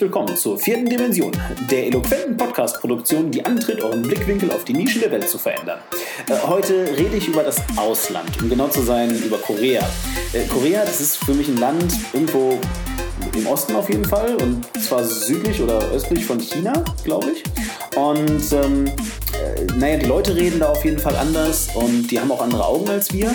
willkommen zur vierten Dimension, der eloquenten Podcast-Produktion, die antritt, euren Blickwinkel auf die Nischen der Welt zu verändern. Äh, heute rede ich über das Ausland, um genau zu sein, über Korea. Äh, Korea, das ist für mich ein Land irgendwo im Osten auf jeden Fall und zwar südlich oder östlich von China, glaube ich. Und ähm, äh, naja, die Leute reden da auf jeden Fall anders und die haben auch andere Augen als wir.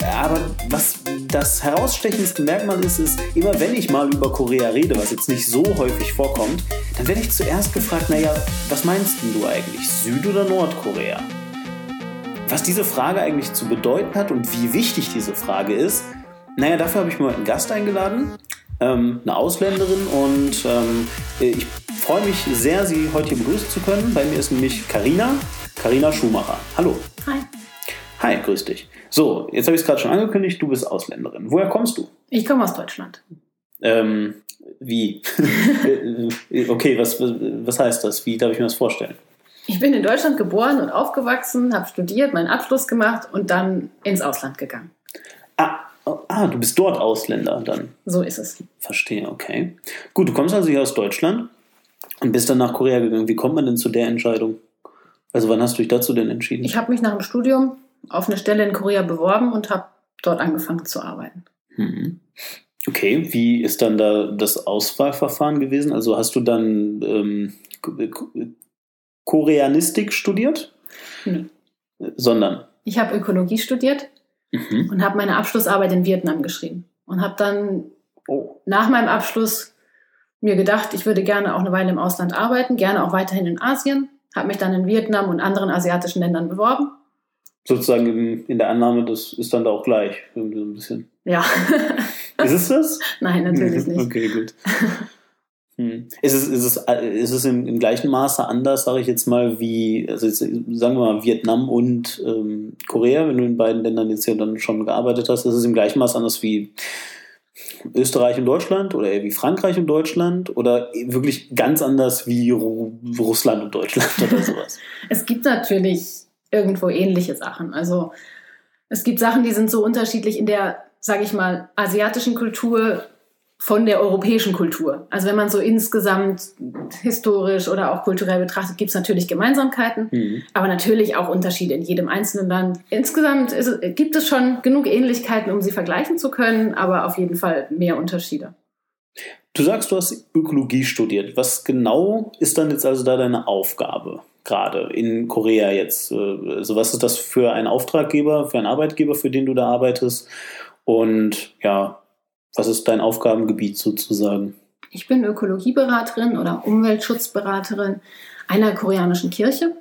Aber was das herausstechendste Merkmal ist, ist, immer wenn ich mal über Korea rede, was jetzt nicht so häufig vorkommt, dann werde ich zuerst gefragt, naja, was meinst du eigentlich, Süd- oder Nordkorea? Was diese Frage eigentlich zu bedeuten hat und wie wichtig diese Frage ist, naja, dafür habe ich mir einen Gast eingeladen, ähm, eine Ausländerin und ähm, ich freue mich sehr, Sie heute hier begrüßen zu können. Bei mir ist nämlich Karina, Karina Schumacher. Hallo. Hi. Hi, grüß dich. So, jetzt habe ich es gerade schon angekündigt, du bist Ausländerin. Woher kommst du? Ich komme aus Deutschland. Ähm, wie? okay, was, was heißt das? Wie darf ich mir das vorstellen? Ich bin in Deutschland geboren und aufgewachsen, habe studiert, meinen Abschluss gemacht und dann ins Ausland gegangen. Ah, ah, du bist dort Ausländer dann. So ist es. Verstehe, okay. Gut, du kommst also hier aus Deutschland und bist dann nach Korea gegangen. Wie kommt man denn zu der Entscheidung? Also wann hast du dich dazu denn entschieden? Ich habe mich nach dem Studium auf eine Stelle in Korea beworben und habe dort angefangen zu arbeiten. Mhm. Okay, wie ist dann da das Auswahlverfahren gewesen? Also hast du dann ähm, Koreanistik studiert? Nee. Sondern? Ich habe Ökologie studiert mhm. und habe meine Abschlussarbeit in Vietnam geschrieben. Und habe dann oh. nach meinem Abschluss mir gedacht, ich würde gerne auch eine Weile im Ausland arbeiten, gerne auch weiterhin in Asien. Habe mich dann in Vietnam und anderen asiatischen Ländern beworben sozusagen in, in, der Annahme, das ist dann da auch gleich. So ein bisschen. Ja. ist es das? Nein, natürlich nicht. Okay, gut. Hm. Ist es, ist es, ist es im, im gleichen Maße anders, sage ich jetzt mal, wie, also jetzt, sagen wir mal, Vietnam und ähm, Korea, wenn du in beiden Ländern jetzt ja dann schon gearbeitet hast, ist es im gleichen Maße anders wie Österreich und Deutschland oder eher wie Frankreich und Deutschland oder wirklich ganz anders wie Russland und Deutschland oder sowas? es gibt natürlich irgendwo ähnliche Sachen. Also es gibt Sachen, die sind so unterschiedlich in der, sage ich mal, asiatischen Kultur von der europäischen Kultur. Also wenn man so insgesamt historisch oder auch kulturell betrachtet, gibt es natürlich Gemeinsamkeiten, mhm. aber natürlich auch Unterschiede in jedem einzelnen Land. Insgesamt es, gibt es schon genug Ähnlichkeiten, um sie vergleichen zu können, aber auf jeden Fall mehr Unterschiede. Du sagst, du hast Ökologie studiert. Was genau ist dann jetzt also da deine Aufgabe? Gerade in Korea jetzt? Also was ist das für ein Auftraggeber, für einen Arbeitgeber, für den du da arbeitest? Und ja, was ist dein Aufgabengebiet sozusagen? Ich bin Ökologieberaterin oder Umweltschutzberaterin einer koreanischen Kirche.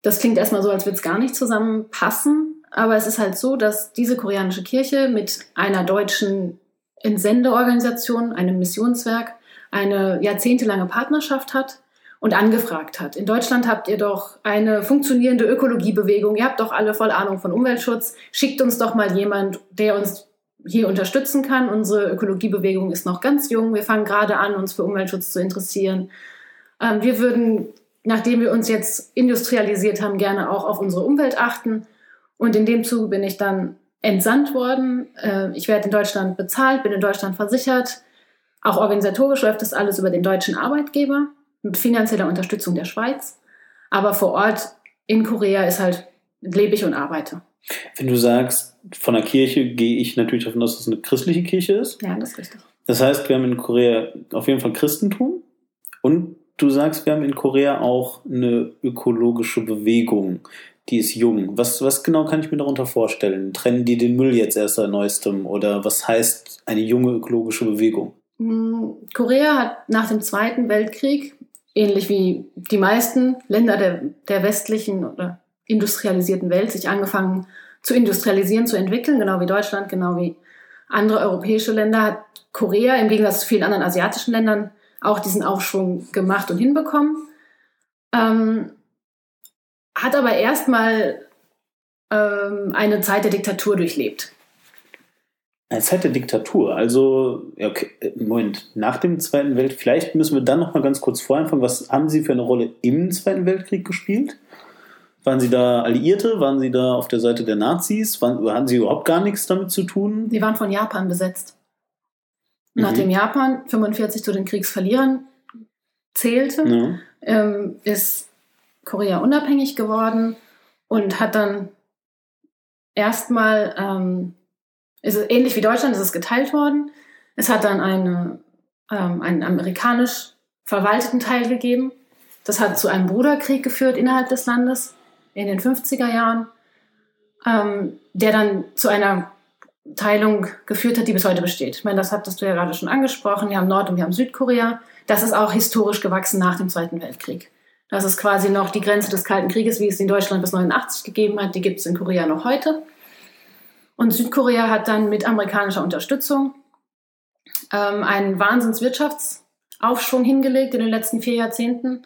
Das klingt erstmal so, als würde es gar nicht zusammenpassen. Aber es ist halt so, dass diese koreanische Kirche mit einer deutschen Entsendeorganisation, einem Missionswerk, eine jahrzehntelange Partnerschaft hat und angefragt hat. In Deutschland habt ihr doch eine funktionierende Ökologiebewegung, ihr habt doch alle voll Ahnung von Umweltschutz, schickt uns doch mal jemand, der uns hier unterstützen kann. Unsere Ökologiebewegung ist noch ganz jung, wir fangen gerade an, uns für Umweltschutz zu interessieren. Ähm, wir würden, nachdem wir uns jetzt industrialisiert haben, gerne auch auf unsere Umwelt achten. Und in dem Zuge bin ich dann entsandt worden. Äh, ich werde in Deutschland bezahlt, bin in Deutschland versichert. Auch organisatorisch läuft das alles über den deutschen Arbeitgeber finanzieller Unterstützung der Schweiz. Aber vor Ort in Korea ist halt, lebe ich und arbeite. Wenn du sagst, von der Kirche gehe ich natürlich davon aus, dass es eine christliche Kirche ist. Ja, das ist richtig. Das heißt, wir haben in Korea auf jeden Fall Christentum und du sagst, wir haben in Korea auch eine ökologische Bewegung, die ist jung. Was, was genau kann ich mir darunter vorstellen? Trennen die den Müll jetzt erst seit neuestem oder was heißt eine junge ökologische Bewegung? Hm, Korea hat nach dem Zweiten Weltkrieg ähnlich wie die meisten Länder der, der westlichen oder industrialisierten Welt sich angefangen zu industrialisieren, zu entwickeln, genau wie Deutschland, genau wie andere europäische Länder, hat Korea im Gegensatz zu vielen anderen asiatischen Ländern auch diesen Aufschwung gemacht und hinbekommen. Ähm, hat aber erstmal ähm, eine Zeit der Diktatur durchlebt Zeit der Diktatur. Also, okay, Moment, nach dem Zweiten Weltkrieg, vielleicht müssen wir dann noch mal ganz kurz voranfangen. Was haben Sie für eine Rolle im Zweiten Weltkrieg gespielt? Waren Sie da Alliierte? Waren Sie da auf der Seite der Nazis? Waren, hatten Sie überhaupt gar nichts damit zu tun? Sie waren von Japan besetzt. Mhm. Nachdem Japan 45 zu den Kriegsverlierern zählte, Ja. ähm, ist Korea unabhängig geworden und hat dann erstmal, ähm, ist es ähnlich wie Deutschland, ist es geteilt worden. Es hat dann eine, ähm, einen amerikanisch verwalteten Teil gegeben. Das hat zu einem Bruderkrieg geführt innerhalb des Landes in den 50er Jahren, ähm, der dann zu einer Teilung geführt hat, die bis heute besteht. Ich meine, das hattest du ja gerade schon angesprochen. Wir haben Nord- und wir haben Südkorea. Das ist auch historisch gewachsen nach dem Zweiten Weltkrieg. Das ist quasi noch die Grenze des Kalten Krieges, wie es in Deutschland bis 89 gegeben hat. Die gibt es in Korea noch heute. Und Südkorea hat dann mit amerikanischer Unterstützung ähm, einen Wahnsinnswirtschaftsaufschwung hingelegt in den letzten vier Jahrzehnten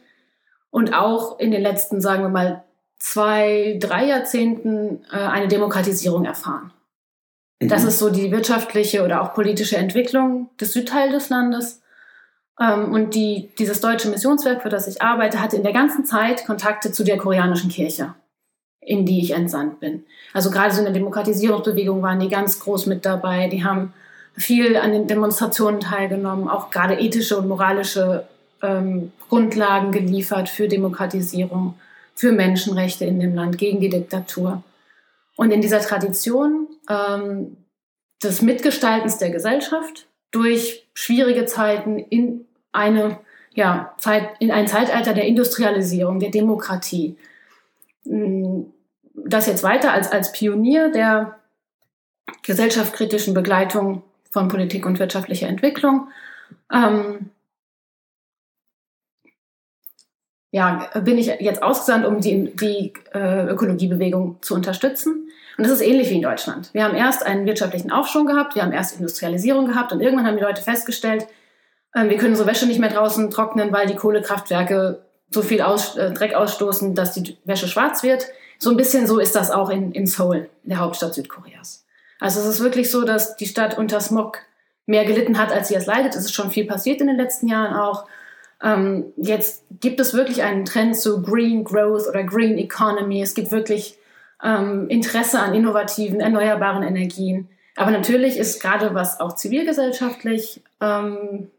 und auch in den letzten, sagen wir mal, zwei, drei Jahrzehnten äh, eine Demokratisierung erfahren. Das Mhm. ist so die wirtschaftliche oder auch politische Entwicklung des Südteils des Landes. Ähm, und die, dieses deutsche Missionswerk, für das ich arbeite, hatte in der ganzen Zeit Kontakte zu der koreanischen Kirche, in die ich entsandt bin. Also gerade so in der Demokratisierungsbewegung waren die ganz groß mit dabei. Die haben viel an den Demonstrationen teilgenommen, auch gerade ethische und moralische ähm, Grundlagen geliefert für Demokratisierung, für Menschenrechte in dem Land, gegen die Diktatur. Und in dieser Tradition ähm, des Mitgestaltens der Gesellschaft durch schwierige Zeiten in eine ja, Zeit, in ein Zeitalter der Industrialisierung, der Demokratie. Das jetzt weiter als, als Pionier der gesellschaftskritischen Begleitung von Politik und wirtschaftlicher Entwicklung. Ähm, ja, bin ich jetzt ausgesandt, um die, die äh, Ökologiebewegung zu unterstützen. Und das ist ähnlich wie in Deutschland. Wir haben erst einen wirtschaftlichen Aufschwung gehabt, wir haben erst Industrialisierung gehabt und irgendwann haben die Leute festgestellt, äh, wir können so Wäsche nicht mehr draußen trocknen, weil die Kohlekraftwerke so viel aus, äh, Dreck ausstoßen, dass die Wäsche schwarz wird. So ein bisschen so ist das auch in, in Seoul, der Hauptstadt Südkoreas. Also es ist wirklich so, dass die Stadt unter Smog mehr gelitten hat, als sie es leidet. Es ist schon viel passiert in den letzten Jahren auch. Ähm, jetzt gibt es wirklich einen Trend zu Green Growth oder Green Economy. Es gibt wirklich ähm, Interesse an innovativen, erneuerbaren Energien. Aber natürlich ist gerade was auch zivilgesellschaftlich ähm,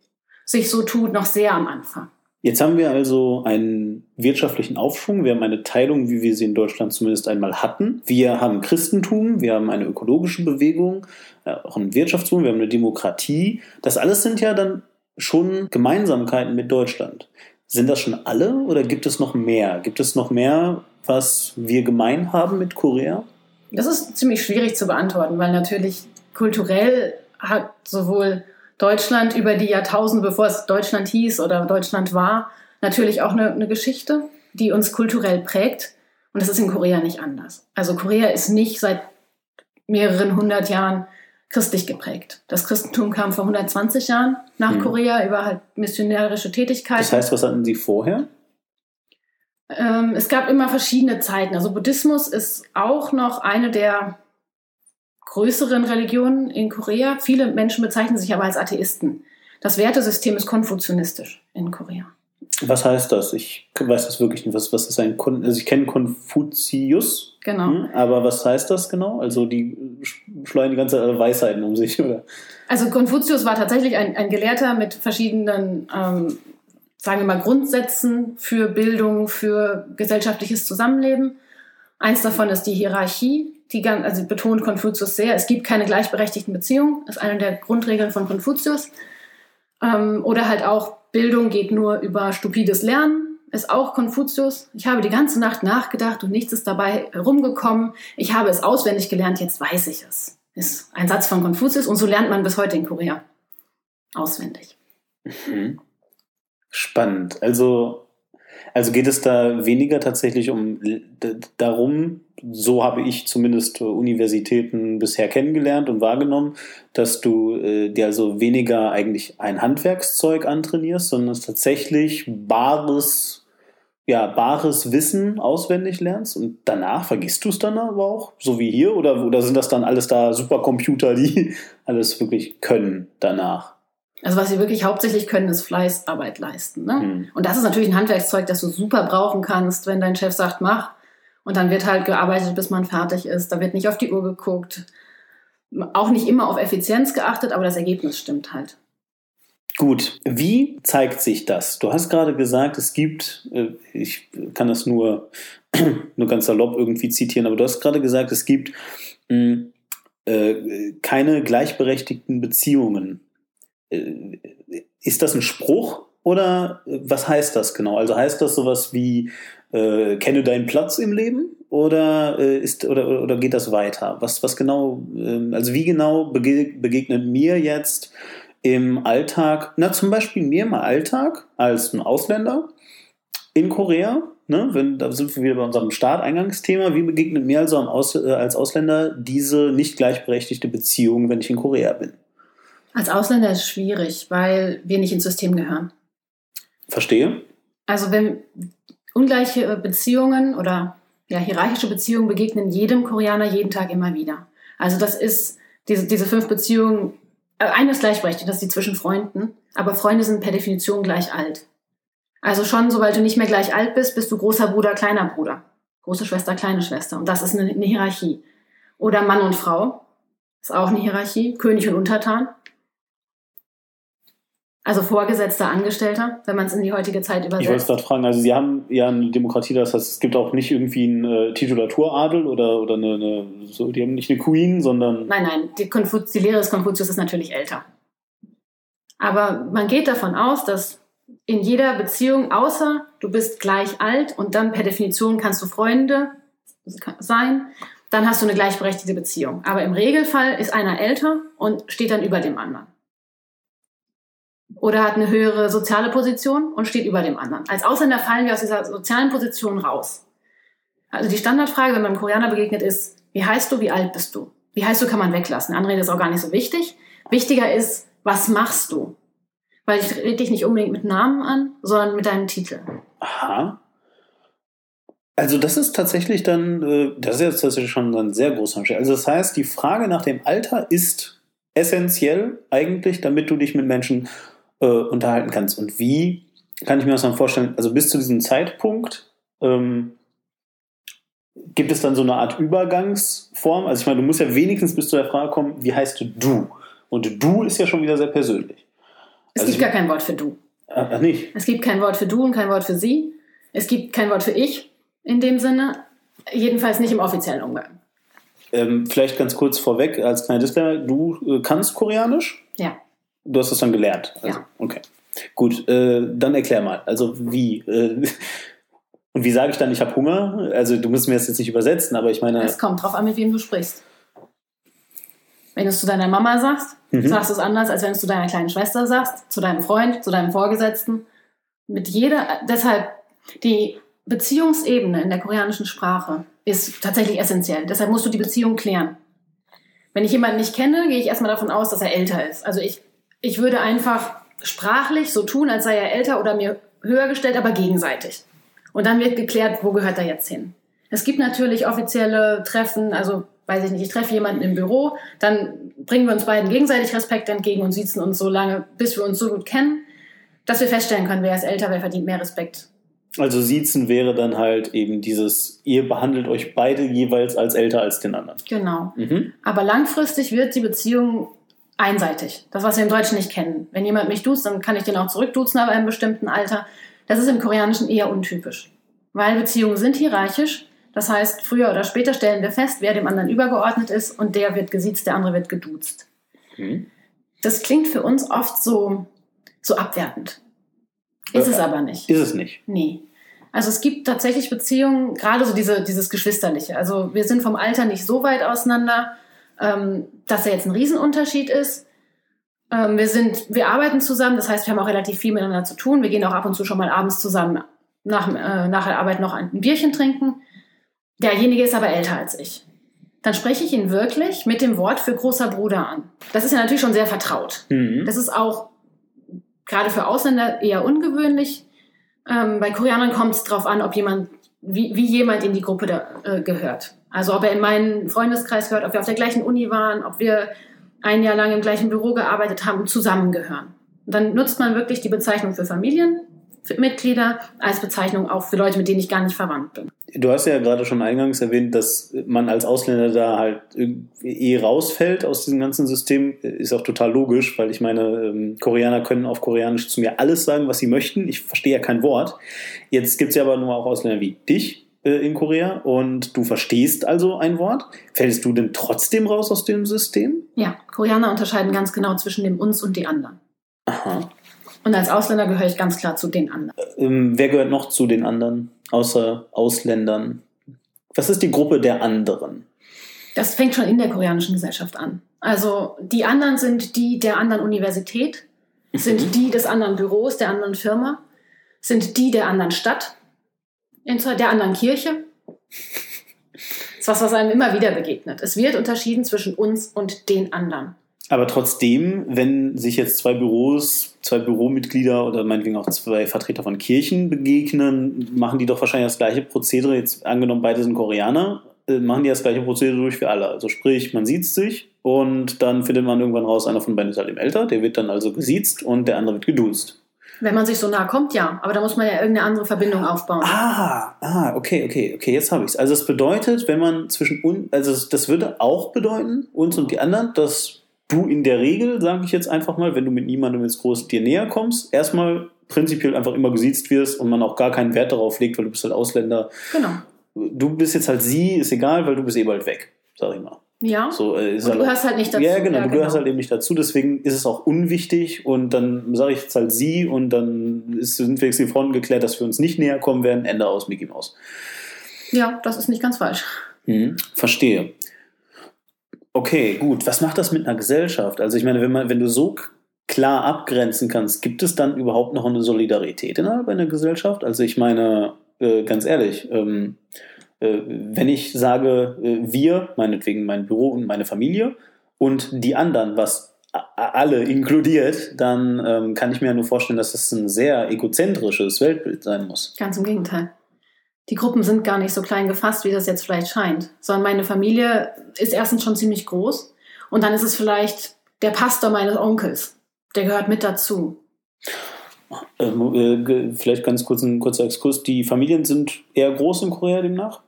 sich so tut, noch sehr am Anfang. Jetzt haben wir also einen wirtschaftlichen Aufschwung. Wir haben eine Teilung, wie wir sie in Deutschland zumindest einmal hatten. Wir haben Christentum, wir haben eine ökologische Bewegung, äh, auch ein Wirtschaftsboom, wir haben eine Demokratie. Das alles sind ja dann schon Gemeinsamkeiten mit Deutschland. Sind das schon alle oder gibt es noch mehr? Gibt es noch mehr, was wir gemein haben mit Korea? Das ist ziemlich schwierig zu beantworten, weil natürlich kulturell hat sowohl Deutschland über die Jahrtausende, bevor es Deutschland hieß oder Deutschland war, natürlich auch eine, eine Geschichte, die uns kulturell prägt. Und das ist in Korea nicht anders. Also Korea ist nicht seit mehreren hundert Jahren christlich geprägt. Das Christentum kam vor 120 Jahren nach Mhm. Korea über halt missionärische Tätigkeit. Das heißt, was hatten Sie vorher? Ähm, es gab immer verschiedene Zeiten. Also Buddhismus ist auch noch eine der größeren Religionen in Korea. Viele Menschen bezeichnen sich aber als Atheisten. Das Wertesystem ist konfuzianistisch in Korea. Was heißt das? Ich weiß das wirklich nicht. Was, was ist ein Kon Also ich kenne Konfuzius, Genau. hm, aber was heißt das genau? Also die sch- schleuen die ganze Weisheiten um sich, oder? Also Konfuzius war tatsächlich ein, ein Gelehrter mit verschiedenen, ähm, sagen wir mal, Grundsätzen für Bildung, für gesellschaftliches Zusammenleben. Eins davon ist die Hierarchie. Die, also betont Konfuzius sehr, es gibt keine gleichberechtigten Beziehungen. Ist eine der Grundregeln von Konfuzius. Ähm, oder halt auch, Bildung geht nur über stupides Lernen, ist auch Konfuzius. Ich habe die ganze Nacht nachgedacht und nichts ist dabei herumgekommen. Ich habe es auswendig gelernt, jetzt weiß ich es. Ist ein Satz von Konfuzius und so lernt man bis heute in Korea. Auswendig. Mhm. Spannend. Also, also geht es da weniger tatsächlich um darum, so habe ich zumindest äh, Universitäten bisher kennengelernt und wahrgenommen, dass du äh, dir also weniger eigentlich ein Handwerkszeug antrainierst, sondern es tatsächlich bares, ja, bares Wissen auswendig lernst und danach vergisst du es dann aber auch, so wie hier, oder, oder sind das dann alles da Supercomputer, die alles wirklich können danach? Also was sie wirklich hauptsächlich können, ist Fleißarbeit leisten. Ne? Hm. Und das ist natürlich ein Handwerkszeug, das du super brauchen kannst, wenn dein Chef sagt, mach. Und dann wird halt gearbeitet, bis man fertig ist. Da wird nicht auf die Uhr geguckt. Auch nicht immer auf Effizienz geachtet, aber das Ergebnis stimmt halt. Gut, wie zeigt sich das? Du hast gerade gesagt, es gibt, äh, ich kann das nur, nur ganz salopp irgendwie zitieren, aber du hast gerade gesagt, es gibt mh, äh, keine gleichberechtigten Beziehungen. Äh, ist das ein Spruch oder was heißt das genau? Also heißt das sowas wie, äh, kenne deinen Platz im Leben oder, äh, ist, oder, oder geht das weiter? Was, was genau, äh, also wie genau begegnet mir jetzt im Alltag, na zum Beispiel mir im Alltag als ein Ausländer in Korea, ne, wenn, da sind wir wieder bei unserem Starteingangsthema, wie begegnet mir also Aus, äh, als Ausländer diese nicht gleichberechtigte Beziehung, wenn ich in Korea bin? Als Ausländer ist es schwierig, weil wir nicht ins System gehören. Verstehe. Also wenn ungleiche Beziehungen oder ja, hierarchische Beziehungen begegnen jedem Koreaner jeden Tag immer wieder. Also das ist diese, diese fünf Beziehungen äh, eine ist gleichberechtigt, das ist die zwischen Freunden, aber Freunde sind per Definition gleich alt. Also schon, sobald du nicht mehr gleich alt bist, bist du großer Bruder, kleiner Bruder. Große Schwester, kleine Schwester. Und das ist eine, eine Hierarchie. Oder Mann und Frau. Ist auch eine Hierarchie. König und Untertan. Also Vorgesetzter, Angestellter, wenn man es in die heutige Zeit übersetzt. Ich wollte gerade fragen, also Sie haben ja eine Demokratie, das heißt, es gibt auch nicht irgendwie einen äh, Titulaturadel oder, oder eine, eine, so, die haben nicht eine Queen, sondern... Nein, nein, die, Konfuz die Lehre des Konfuzius ist natürlich älter. Aber man geht davon aus, dass in jeder Beziehung, außer du bist gleich alt und dann per Definition kannst du Freunde sein, dann hast du eine gleichberechtigte Beziehung. Aber im Regelfall ist einer älter und steht dann über dem anderen oder hat eine höhere soziale Position und steht über dem anderen. Als Ausländer fallen wir aus dieser sozialen Position raus. Also die Standardfrage, wenn man einem Koreaner begegnet, ist, wie heißt du, wie alt bist du? Wie heißt du, kann man weglassen. Anrede ist auch gar nicht so wichtig. Wichtiger ist, was machst du? Weil ich rede dich nicht unbedingt mit Namen an, sondern mit deinem Titel. Aha. Also das ist tatsächlich dann, äh, das ist jetzt tatsächlich schon ein sehr großer Unterschied. Also das heißt, die Frage nach dem Alter ist essentiell eigentlich, damit du dich mit Menschen äh, unterhalten kannst. Und wie kann ich mir das dann vorstellen? Also bis zu diesem Zeitpunkt ähm, gibt es dann so eine Art Übergangsform? Also ich meine, du musst ja wenigstens bis zu der Frage kommen, wie heißt du? Und du ist ja schon wieder sehr persönlich. Es also gibt gar kein Wort für du. Ach, ah, nicht? Es gibt kein Wort für du und kein Wort für sie. Es gibt kein Wort für ich in dem Sinne. Jedenfalls nicht im offiziellen Umgang. Ähm, vielleicht ganz kurz vorweg als kleiner Disclaimer, du äh, kannst Koreanisch? Ja. Du hast das dann gelernt? Also, ja. Okay. Gut, äh, dann erklär mal. Also wie? Äh, und wie sage ich dann, ich habe Hunger? Also du musst mir das jetzt nicht übersetzen, aber ich meine... Es kommt drauf an, mit wem du sprichst. Wenn du es zu deiner Mama sagst, mhm. sagst du es anders, als wenn du es zu deiner kleinen Schwester sagst, zu deinem Freund, zu deinem Vorgesetzten. Mit jeder, deshalb, die Beziehungsebene in der koreanischen Sprache ist tatsächlich essentiell. Deshalb musst du die Beziehung klären. Wenn ich jemanden nicht kenne, gehe ich erstmal davon aus, dass er älter ist. Also ich ich würde einfach sprachlich so tun, als sei er älter oder mir höher gestellt, aber gegenseitig. Und dann wird geklärt, wo gehört er jetzt hin. Es gibt natürlich offizielle Treffen, also weiß ich nicht, ich treffe jemanden im Büro, dann bringen wir uns beiden gegenseitig Respekt entgegen und sitzen uns so lange, bis wir uns so gut kennen, dass wir feststellen können, wer ist älter, wer verdient mehr Respekt. Also Siezen wäre dann halt eben dieses, ihr behandelt euch beide jeweils als älter als den anderen. Genau. Mhm. Aber langfristig wird die Beziehung einseitig. Das, was wir im Deutschen nicht kennen. Wenn jemand mich duzt, dann kann ich den auch zurückduzen, aber in einem bestimmten Alter. Das ist im Koreanischen eher untypisch. Weil Beziehungen sind hierarchisch. Das heißt, früher oder später stellen wir fest, wer dem anderen übergeordnet ist und der wird gesiezt, der andere wird geduzt. Mhm. Das klingt für uns oft so, so abwertend. Ist äh, es aber nicht. Ist es nicht? Nee. Also es gibt tatsächlich Beziehungen, gerade so diese, dieses Geschwisterliche. Also wir sind vom Alter nicht so weit auseinander, ähm, dass er jetzt ein Riesenunterschied ist. Ähm, wir sind, wir arbeiten zusammen, das heißt, wir haben auch relativ viel miteinander zu tun. Wir gehen auch ab und zu schon mal abends zusammen nach, äh, nach der Arbeit noch ein Bierchen trinken. Derjenige ist aber älter als ich. Dann spreche ich ihn wirklich mit dem Wort für großer Bruder an. Das ist ja natürlich schon sehr vertraut. Mhm. Das ist auch gerade für Ausländer eher ungewöhnlich. Ähm, bei Koreanern kommt es darauf an, ob jemand, wie, wie jemand in die Gruppe da, äh, gehört. Also ob er in meinen Freundeskreis gehört, ob wir auf der gleichen Uni waren, ob wir ein Jahr lang im gleichen Büro gearbeitet haben und zusammengehören. Und dann nutzt man wirklich die Bezeichnung für Familien, Mitglieder als Bezeichnung auch für Leute, mit denen ich gar nicht verwandt bin. Du hast ja gerade schon eingangs erwähnt, dass man als Ausländer da halt eh rausfällt aus diesem ganzen System. Ist auch total logisch, weil ich meine, ähm, Koreaner können auf Koreanisch zu mir alles sagen, was sie möchten. Ich verstehe ja kein Wort. Jetzt gibt es ja aber nur auch Ausländer wie dich äh, in Korea und du verstehst also ein Wort. Fällst du denn trotzdem raus aus dem System? Ja, Koreaner unterscheiden ganz genau zwischen dem uns und die anderen. Aha. Und als Ausländer gehöre ich ganz klar zu den anderen. Ähm, wer gehört noch zu den anderen, außer Ausländern? Was ist die Gruppe der anderen? Das fängt schon in der koreanischen Gesellschaft an. Also die anderen sind die der anderen Universität, sind Mhm. die des anderen Büros, der anderen Firma, sind die der anderen Stadt, der anderen Kirche. Das ist was, was einem immer wieder begegnet. Es wird unterschieden zwischen uns und den anderen. Aber trotzdem, wenn sich jetzt zwei Büros, zwei Büromitglieder oder meinetwegen auch zwei Vertreter von Kirchen begegnen, machen die doch wahrscheinlich das gleiche Prozedere. Jetzt angenommen, beide sind Koreaner, äh, machen die das gleiche Prozedere durch für alle. Also sprich, man sieht sich und dann findet man irgendwann raus, einer von beiden ist halt eben älter, der wird dann also gesiezt und der andere wird geduzt. Wenn man sich so nah kommt, ja. Aber da muss man ja irgendeine andere Verbindung aufbauen. Ah, ah, okay, okay, okay, jetzt habe ich es. Also es bedeutet, wenn man zwischen uns, also das würde auch bedeuten, uns und die anderen, dass du in der Regel, sage ich jetzt einfach mal, wenn du mit niemandem jetzt groß dir näher kommst, erstmal prinzipiell einfach immer gesiezt wirst und man auch gar keinen Wert darauf legt, weil du bist halt Ausländer. Genau. Du bist jetzt halt sie, ist egal, weil du bist eh bald weg, sag ich mal. Ja. So, äh, und du halt- gehörst halt nicht dazu. ja, genau, du gehörst halt eben nicht dazu, deswegen ist es auch unwichtig und dann sage ich jetzt halt sie und dann ist, sind wenigstens die Fronten geklärt, dass wir uns nicht näher kommen werden. Ende aus Mickey Mouse. Ja, das ist nicht ganz falsch. Mhm, verstehe. Okay, gut. Was macht das mit einer Gesellschaft? Also ich meine, wenn man, wenn du so klar abgrenzen kannst, gibt es dann überhaupt noch eine Solidarität innerhalb einer Gesellschaft? Also ich meine, äh, ganz ehrlich, ähm, äh, wenn ich sage, äh, wir, meinetwegen mein Büro und meine Familie und die anderen, was alle inkludiert, dann ähm, kann ich mir ja nur vorstellen, dass das ein sehr egozentrisches Weltbild sein muss. Ganz im Gegenteil. Die Gruppen sind gar nicht so klein gefasst, wie das jetzt vielleicht scheint, sondern meine Familie ist erstens schon ziemlich groß und dann ist es vielleicht der Pastor meines Onkels. Der gehört mit dazu. Ähm, äh, vielleicht ganz kurz ein kurzer Exkurs. Die Familien sind eher groß in Korea demnach?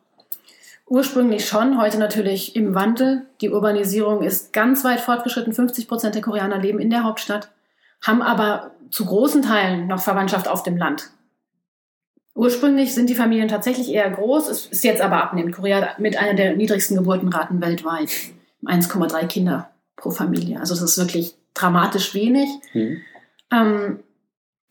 Ursprünglich schon, heute natürlich im Wandel. Die Urbanisierung ist ganz weit fortgeschritten. 50 Prozent der Koreaner leben in der Hauptstadt, haben aber zu großen Teilen noch Verwandtschaft auf dem Land. Ursprünglich sind die Familien tatsächlich eher groß, es ist jetzt aber abnehmend. Korea mit einer der niedrigsten Geburtenraten weltweit. 1,3 Kinder pro Familie. Also das ist wirklich dramatisch wenig. Hm. Ähm,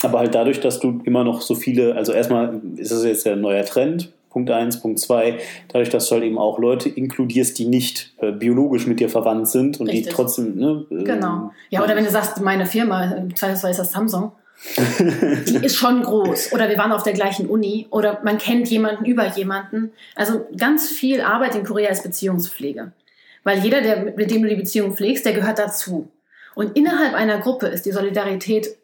Aber halt dadurch, dass du immer noch so viele, also erstmal ist es jetzt ja ein neuer Trend, Punkt eins, Punkt zwei, dadurch, dass du halt eben auch Leute inkludierst, die nicht äh, biologisch mit dir verwandt sind und die Richtig. trotzdem, ne? äh, genau. Ja, oder wenn du sagst, meine Firma, im Zweifelsfall ist das Samsung, die ist schon groß. Oder wir waren auf der gleichen Uni. Oder man kennt jemanden über jemanden. Also ganz viel Arbeit in Korea ist Beziehungspflege. Weil jeder, der, mit dem du die Beziehung pflegst, der gehört dazu. Und innerhalb einer Gruppe ist die Solidarität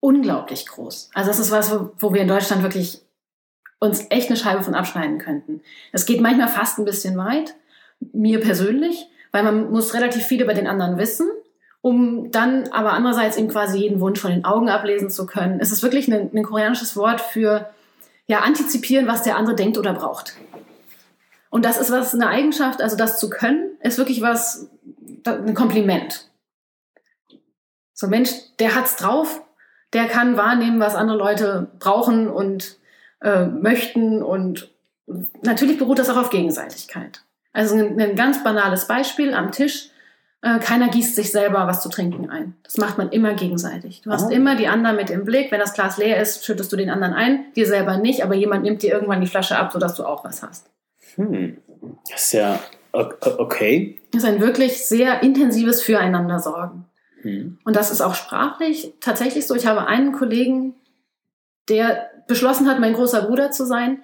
unglaublich groß. Also das ist was, wo, wo wir in Deutschland wirklich uns echt eine Scheibe von abschneiden könnten. Es geht manchmal fast ein bisschen weit, mir persönlich, weil man muss relativ viel über den anderen wissen um dann aber andererseits ihm quasi jeden Wunsch von den Augen ablesen zu können. Es ist wirklich ein, ein koreanisches Wort für ja, antizipieren, was der andere denkt oder braucht. Und das ist was, eine Eigenschaft, also das zu können, ist wirklich was, ein Kompliment. So ein Mensch, der hat's drauf, der kann wahrnehmen, was andere Leute brauchen und äh, möchten und natürlich beruht das auch auf Gegenseitigkeit. Also ein, ein ganz banales Beispiel am Tisch, keiner gießt sich selber was zu trinken ein. Das macht man immer gegenseitig. Du hast Ah. immer die anderen mit im Blick. Wenn das Glas leer ist, schüttest du den anderen ein, dir selber nicht, aber jemand nimmt dir irgendwann die Flasche ab, sodass du auch was hast. Hm. Das ist ja okay. Das ist ein wirklich sehr intensives Füreinander-Sorgen. Hm. Und das ist auch sprachlich tatsächlich so. Ich habe einen Kollegen, der beschlossen hat, mein großer Bruder zu sein.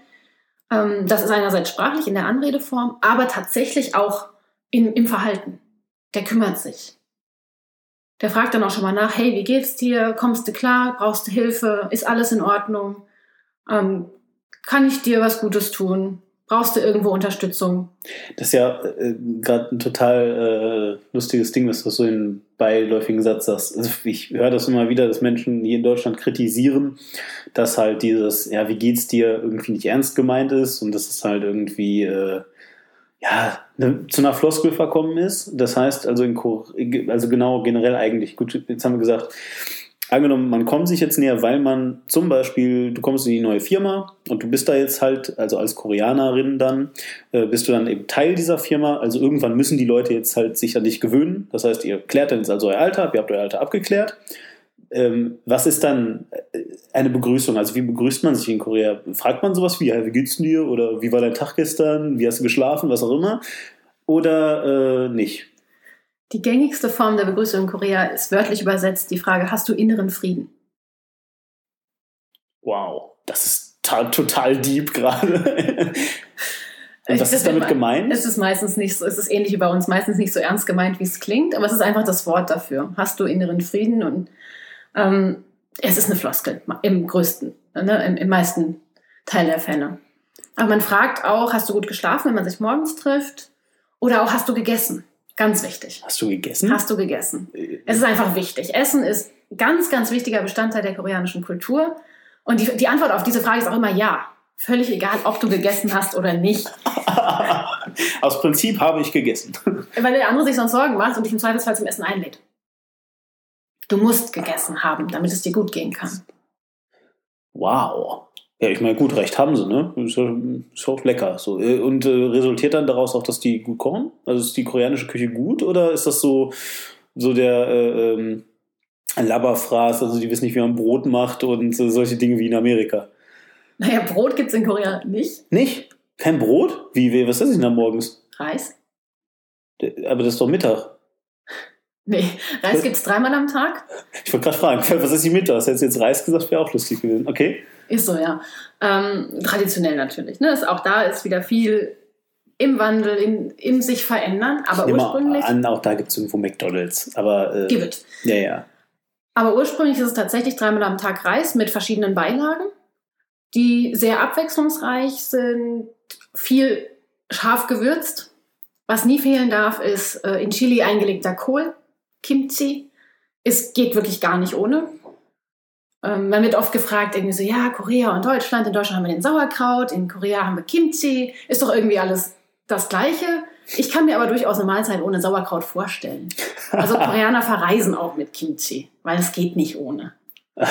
Ähm, das ist einerseits sprachlich in der Anredeform, aber tatsächlich auch in, im Verhalten. Der kümmert sich. Der fragt dann auch schon mal nach, hey, wie geht's dir? Kommst du klar? Brauchst du Hilfe? Ist alles in Ordnung? Ähm, kann ich dir was Gutes tun? Brauchst du irgendwo Unterstützung? Das ist ja äh, gerade ein total äh, lustiges Ding, dass das so in beiläufigen Satz sagst. Also ich höre das immer wieder, dass Menschen hier in Deutschland kritisieren, dass halt dieses, ja, wie geht's dir, irgendwie nicht ernst gemeint ist und dass es halt irgendwie, äh, ja, ne, zu einer Floskel verkommen ist. Das heißt also, in, also genau generell eigentlich, gut, jetzt haben wir gesagt, angenommen, man kommt sich jetzt näher, weil man zum Beispiel, du kommst in die neue Firma und du bist da jetzt halt, also als Koreanerin dann, äh, bist du dann eben Teil dieser Firma. Also irgendwann müssen die Leute jetzt halt sich an dich gewöhnen. Das heißt, ihr klärt dann jetzt also euer Alter ihr habt euer Alter abgeklärt. Ähm, was ist dann äh, eine Begrüßung? Also wie begrüßt man sich in Korea? Fragt man sowas wie, hey, wie geht's dir? Oder wie war dein Tag gestern? Wie hast du geschlafen? Was auch immer. Oder äh, nicht? Die gängigste Form der Begrüßung in Korea ist wörtlich übersetzt die Frage, hast du inneren Frieden? Wow, das ist total deep gerade. Und was ist damit gemeint? Es ist meistens nicht so, es ist ähnlich wie bei uns, meistens nicht so ernst gemeint, wie es klingt, aber es ist einfach das Wort dafür. Hast du inneren Frieden? Und ähm, es ist eine Floskel im größten, ne, im, im meisten Teil der Fälle. Aber man fragt auch, hast du gut geschlafen, wenn man sich morgens trifft? Oder auch, hast du gegessen? Ganz wichtig. Hast du gegessen? Hast du gegessen. Es ist einfach wichtig. Essen ist ganz, ganz wichtiger Bestandteil der koreanischen Kultur. Und die, die Antwort auf diese Frage ist auch immer ja. Völlig egal, ob du gegessen hast oder nicht. Aus Prinzip habe ich gegessen. Weil der andere sich sonst Sorgen macht und dich im Zweifelsfall zum Essen einlädt. Du musst gegessen haben, damit es dir gut gehen kann. Wow. Ja, ich meine, gut, recht haben sie, ne? Ist, ist auch lecker. So. Äh, und äh, resultiert dann daraus auch, dass die gut kochen? Also ist die koreanische Küche gut oder ist das so, so der äh, ähm, Labberfraß, also die wissen nicht, wie man Brot macht und äh, solche Dinge wie in Amerika? Naja, Brot gibt es in Korea nicht. Nicht? Kein Brot? Wie, wie was ist das denn da morgens? Reis. Aber das ist doch Mittag. Nee, Reis gibt es dreimal am Tag. Ich wollte gerade fragen, was ist die Mittag? Hättest du jetzt Reis gesagt, wäre auch lustig gewesen. Okay. Ist so, ja. Ähm, traditionell natürlich. Ne? Ist, auch da ist wieder viel im Wandel, in, im sich verändern, aber ich ursprünglich. An, auch da gibt es irgendwo McDonalds. Aber, äh, Give it. Ja, ja. Aber ursprünglich ist es tatsächlich dreimal am Tag Reis mit verschiedenen Beilagen, die sehr abwechslungsreich sind, viel scharf gewürzt. Was nie fehlen darf, ist äh, in Chili eingelegter Kohl, Kimchi. Es geht wirklich gar nicht ohne. Ähm, man wird oft gefragt, irgendwie so, ja, Korea und Deutschland. In Deutschland haben wir den Sauerkraut, in Korea haben wir Kimchi. Ist doch irgendwie alles das Gleiche. Ich kann mir aber durchaus eine Mahlzeit ohne Sauerkraut vorstellen. Also Koreaner verreisen auch mit Kimchi, weil es geht nicht ohne.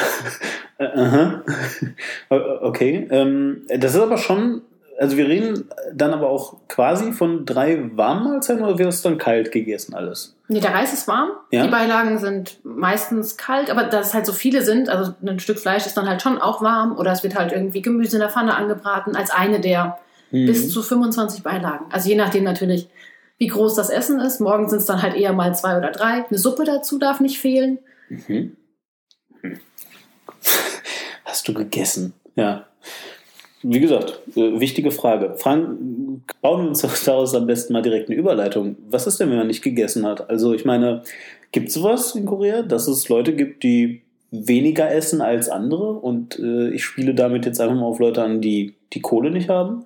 okay, ähm, das ist aber schon also wir reden dann aber auch quasi von drei warmen Mahlzeiten oder wird es dann kalt gegessen alles? Nee, der Reis ist warm. Ja? Die Beilagen sind meistens kalt, aber da es halt so viele sind, also ein Stück Fleisch ist dann halt schon auch warm oder es wird halt irgendwie Gemüse in der Pfanne angebraten als eine der mhm. bis zu 25 Beilagen. Also je nachdem natürlich, wie groß das Essen ist. Morgen sind es dann halt eher mal zwei oder drei. Eine Suppe dazu darf nicht fehlen. Mhm. Hast du gegessen? Ja wie gesagt, äh, wichtige Frage. Frank, bauen wir uns daraus am besten mal direkt eine Überleitung. Was ist denn, wenn man nicht gegessen hat? Also ich meine, gibt es sowas in Korea, dass es Leute gibt, die weniger essen als andere? Und äh, ich spiele damit jetzt einfach mal auf Leute an, die die Kohle nicht haben,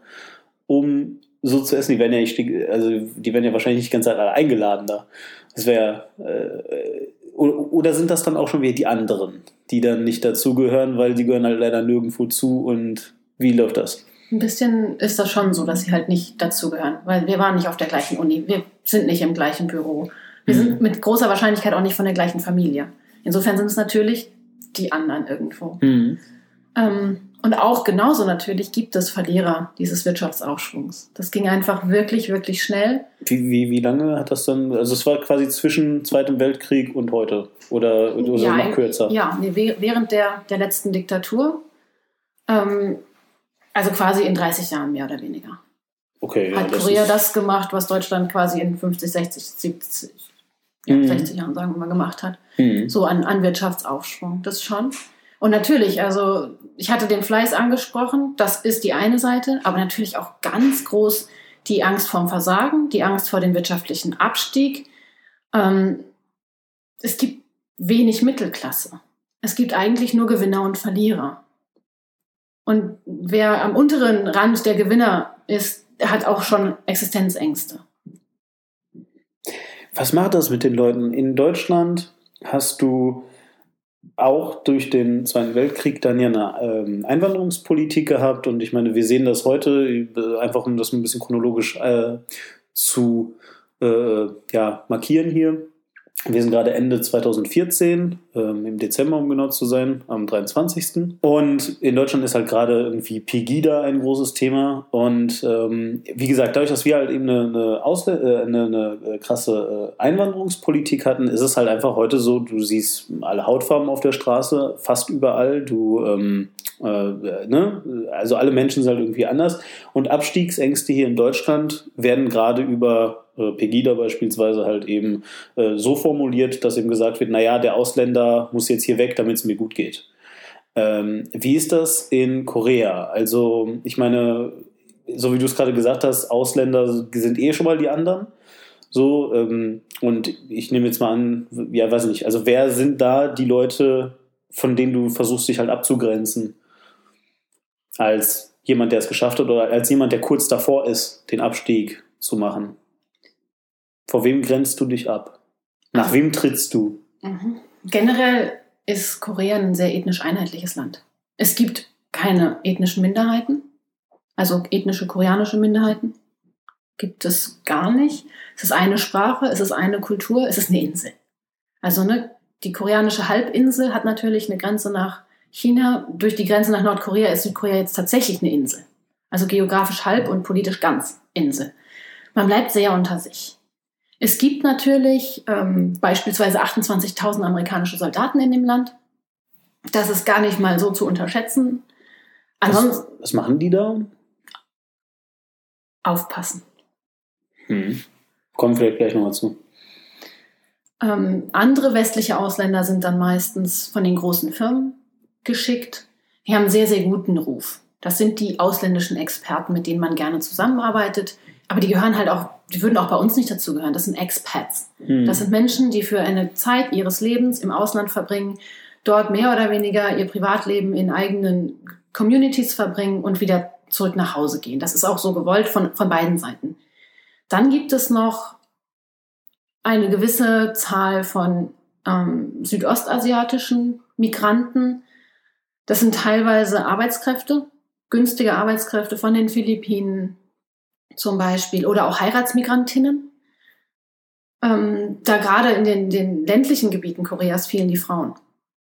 um so zu essen. Die werden ja nicht, also die werden ja wahrscheinlich nicht ganz alle eingeladen da. Das wäre äh, oder sind das dann auch schon wieder die anderen, die dann nicht dazugehören, weil die gehören halt leider nirgendwo zu und wie läuft das? Ein bisschen ist das schon so, dass sie halt nicht dazugehören, weil wir waren nicht auf der gleichen Uni, wir sind nicht im gleichen Büro, wir mhm. sind mit großer Wahrscheinlichkeit auch nicht von der gleichen Familie. Insofern sind es natürlich die anderen irgendwo. Mhm. Ähm, und auch genauso natürlich gibt es Verlierer dieses Wirtschaftsaufschwungs. Das ging einfach wirklich, wirklich schnell. Wie, wie, wie lange hat das dann, also es war quasi zwischen Zweitem Weltkrieg und heute oder, oder ja, noch kürzer? Ja, nee, während der, der letzten Diktatur. Ähm, also quasi in 30 Jahren mehr oder weniger. Okay, Hat ja, Korea das, das, gemacht, was Deutschland quasi in 50, 60, 70, ja, mhm. 60 Jahren, sagen wir mal, gemacht hat. Mhm. So an, an Wirtschaftsaufschwung. Das schon. Und natürlich, also ich hatte den Fleiß angesprochen, das ist die eine Seite, aber natürlich auch ganz groß die Angst vorm Versagen, die Angst vor dem wirtschaftlichen Abstieg. Ähm, es gibt wenig Mittelklasse. Es gibt eigentlich nur Gewinner und Verlierer. Und wer am unteren Rand der Gewinner ist, hat auch schon Existenzängste. Was macht das mit den Leuten? In Deutschland hast du auch durch den Zweiten Weltkrieg dann ja eine ähm, Einwanderungspolitik gehabt und ich meine, wir sehen das heute, äh, einfach um das ein bisschen chronologisch äh, zu äh, ja, markieren hier. Wir sind gerade Ende 2014, ähm, im Dezember, um genau zu sein, am 23. Und in Deutschland ist halt gerade irgendwie Pegida ein großes Thema. Und ähm, wie gesagt, dadurch, dass wir halt eben eine, eine, Ausle äh, eine, eine krasse äh, Einwanderungspolitik hatten, ist es halt einfach heute so, du siehst alle Hautfarben auf der Straße, fast überall. Du, ähm, äh, ne? Also alle Menschen sind halt irgendwie anders. Und Abstiegsängste hier in Deutschland werden gerade über äh, Pegida beispielsweise halt eben äh, so formuliert, dass eben gesagt wird, naja, der Ausländer muss jetzt hier weg, damit es mir gut geht. Ähm, wie ist das in Korea? Also ich meine, so wie du es gerade gesagt hast, Ausländer sind eh schon mal die anderen. So, ähm, und ich nehme jetzt mal an, ja, weiß nicht, also wer sind da die Leute, von denen du versuchst, dich halt abzugrenzen? Als jemand, der es geschafft hat oder als jemand, der kurz davor ist, den Abstieg zu machen? Vor wem grenzt du dich ab? Nach also, wem trittst du? Mhm. Generell ist Korea ein sehr ethnisch einheitliches Land. Es gibt keine ethnischen Minderheiten, also ethnische koreanische Minderheiten. Gibt es gar nicht. Es ist eine Sprache, es ist eine Kultur, es ist eine Insel. Also ne, die koreanische Halbinsel hat natürlich eine Grenze nach China. Durch die Grenze nach Nordkorea ist Südkorea jetzt tatsächlich eine Insel. Also geografisch halb und politisch ganz Insel. Man bleibt sehr unter sich. Es gibt natürlich ähm, beispielsweise 28.000 amerikanische Soldaten in dem Land. Das ist gar nicht mal so zu unterschätzen. Ansonsten, was, was machen die da? Aufpassen. Hm. Kommen vielleicht gleich nochmal zu. Ähm, andere westliche Ausländer sind dann meistens von den großen Firmen geschickt. Die haben einen sehr, sehr guten Ruf. Das sind die ausländischen Experten, mit denen man gerne zusammenarbeitet. Aber die gehören halt auch, die würden auch bei uns nicht dazugehören. Das sind Expats. Hm. Das sind Menschen, die für eine Zeit ihres Lebens im Ausland verbringen, dort mehr oder weniger ihr Privatleben in eigenen Communities verbringen und wieder zurück nach Hause gehen. Das ist auch so gewollt von, von beiden Seiten. Dann gibt es noch eine gewisse Zahl von ähm, südostasiatischen Migranten. Das sind teilweise Arbeitskräfte, günstige Arbeitskräfte von den Philippinen zum Beispiel oder auch Heiratsmigrantinnen. Ähm, da gerade in den, den ländlichen Gebieten Koreas fehlen die Frauen.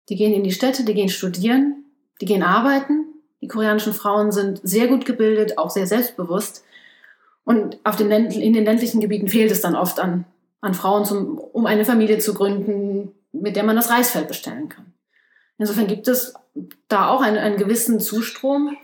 Die gehen in die Städte, die gehen studieren, die gehen arbeiten. Die koreanischen Frauen sind sehr gut gebildet, auch sehr selbstbewusst. Und auf den in den ländlichen Gebieten fehlt es dann oft an, an Frauen, zum, um eine Familie zu gründen, mit der man das Reisfeld bestellen kann. Insofern gibt es da auch einen, einen gewissen Zustrom.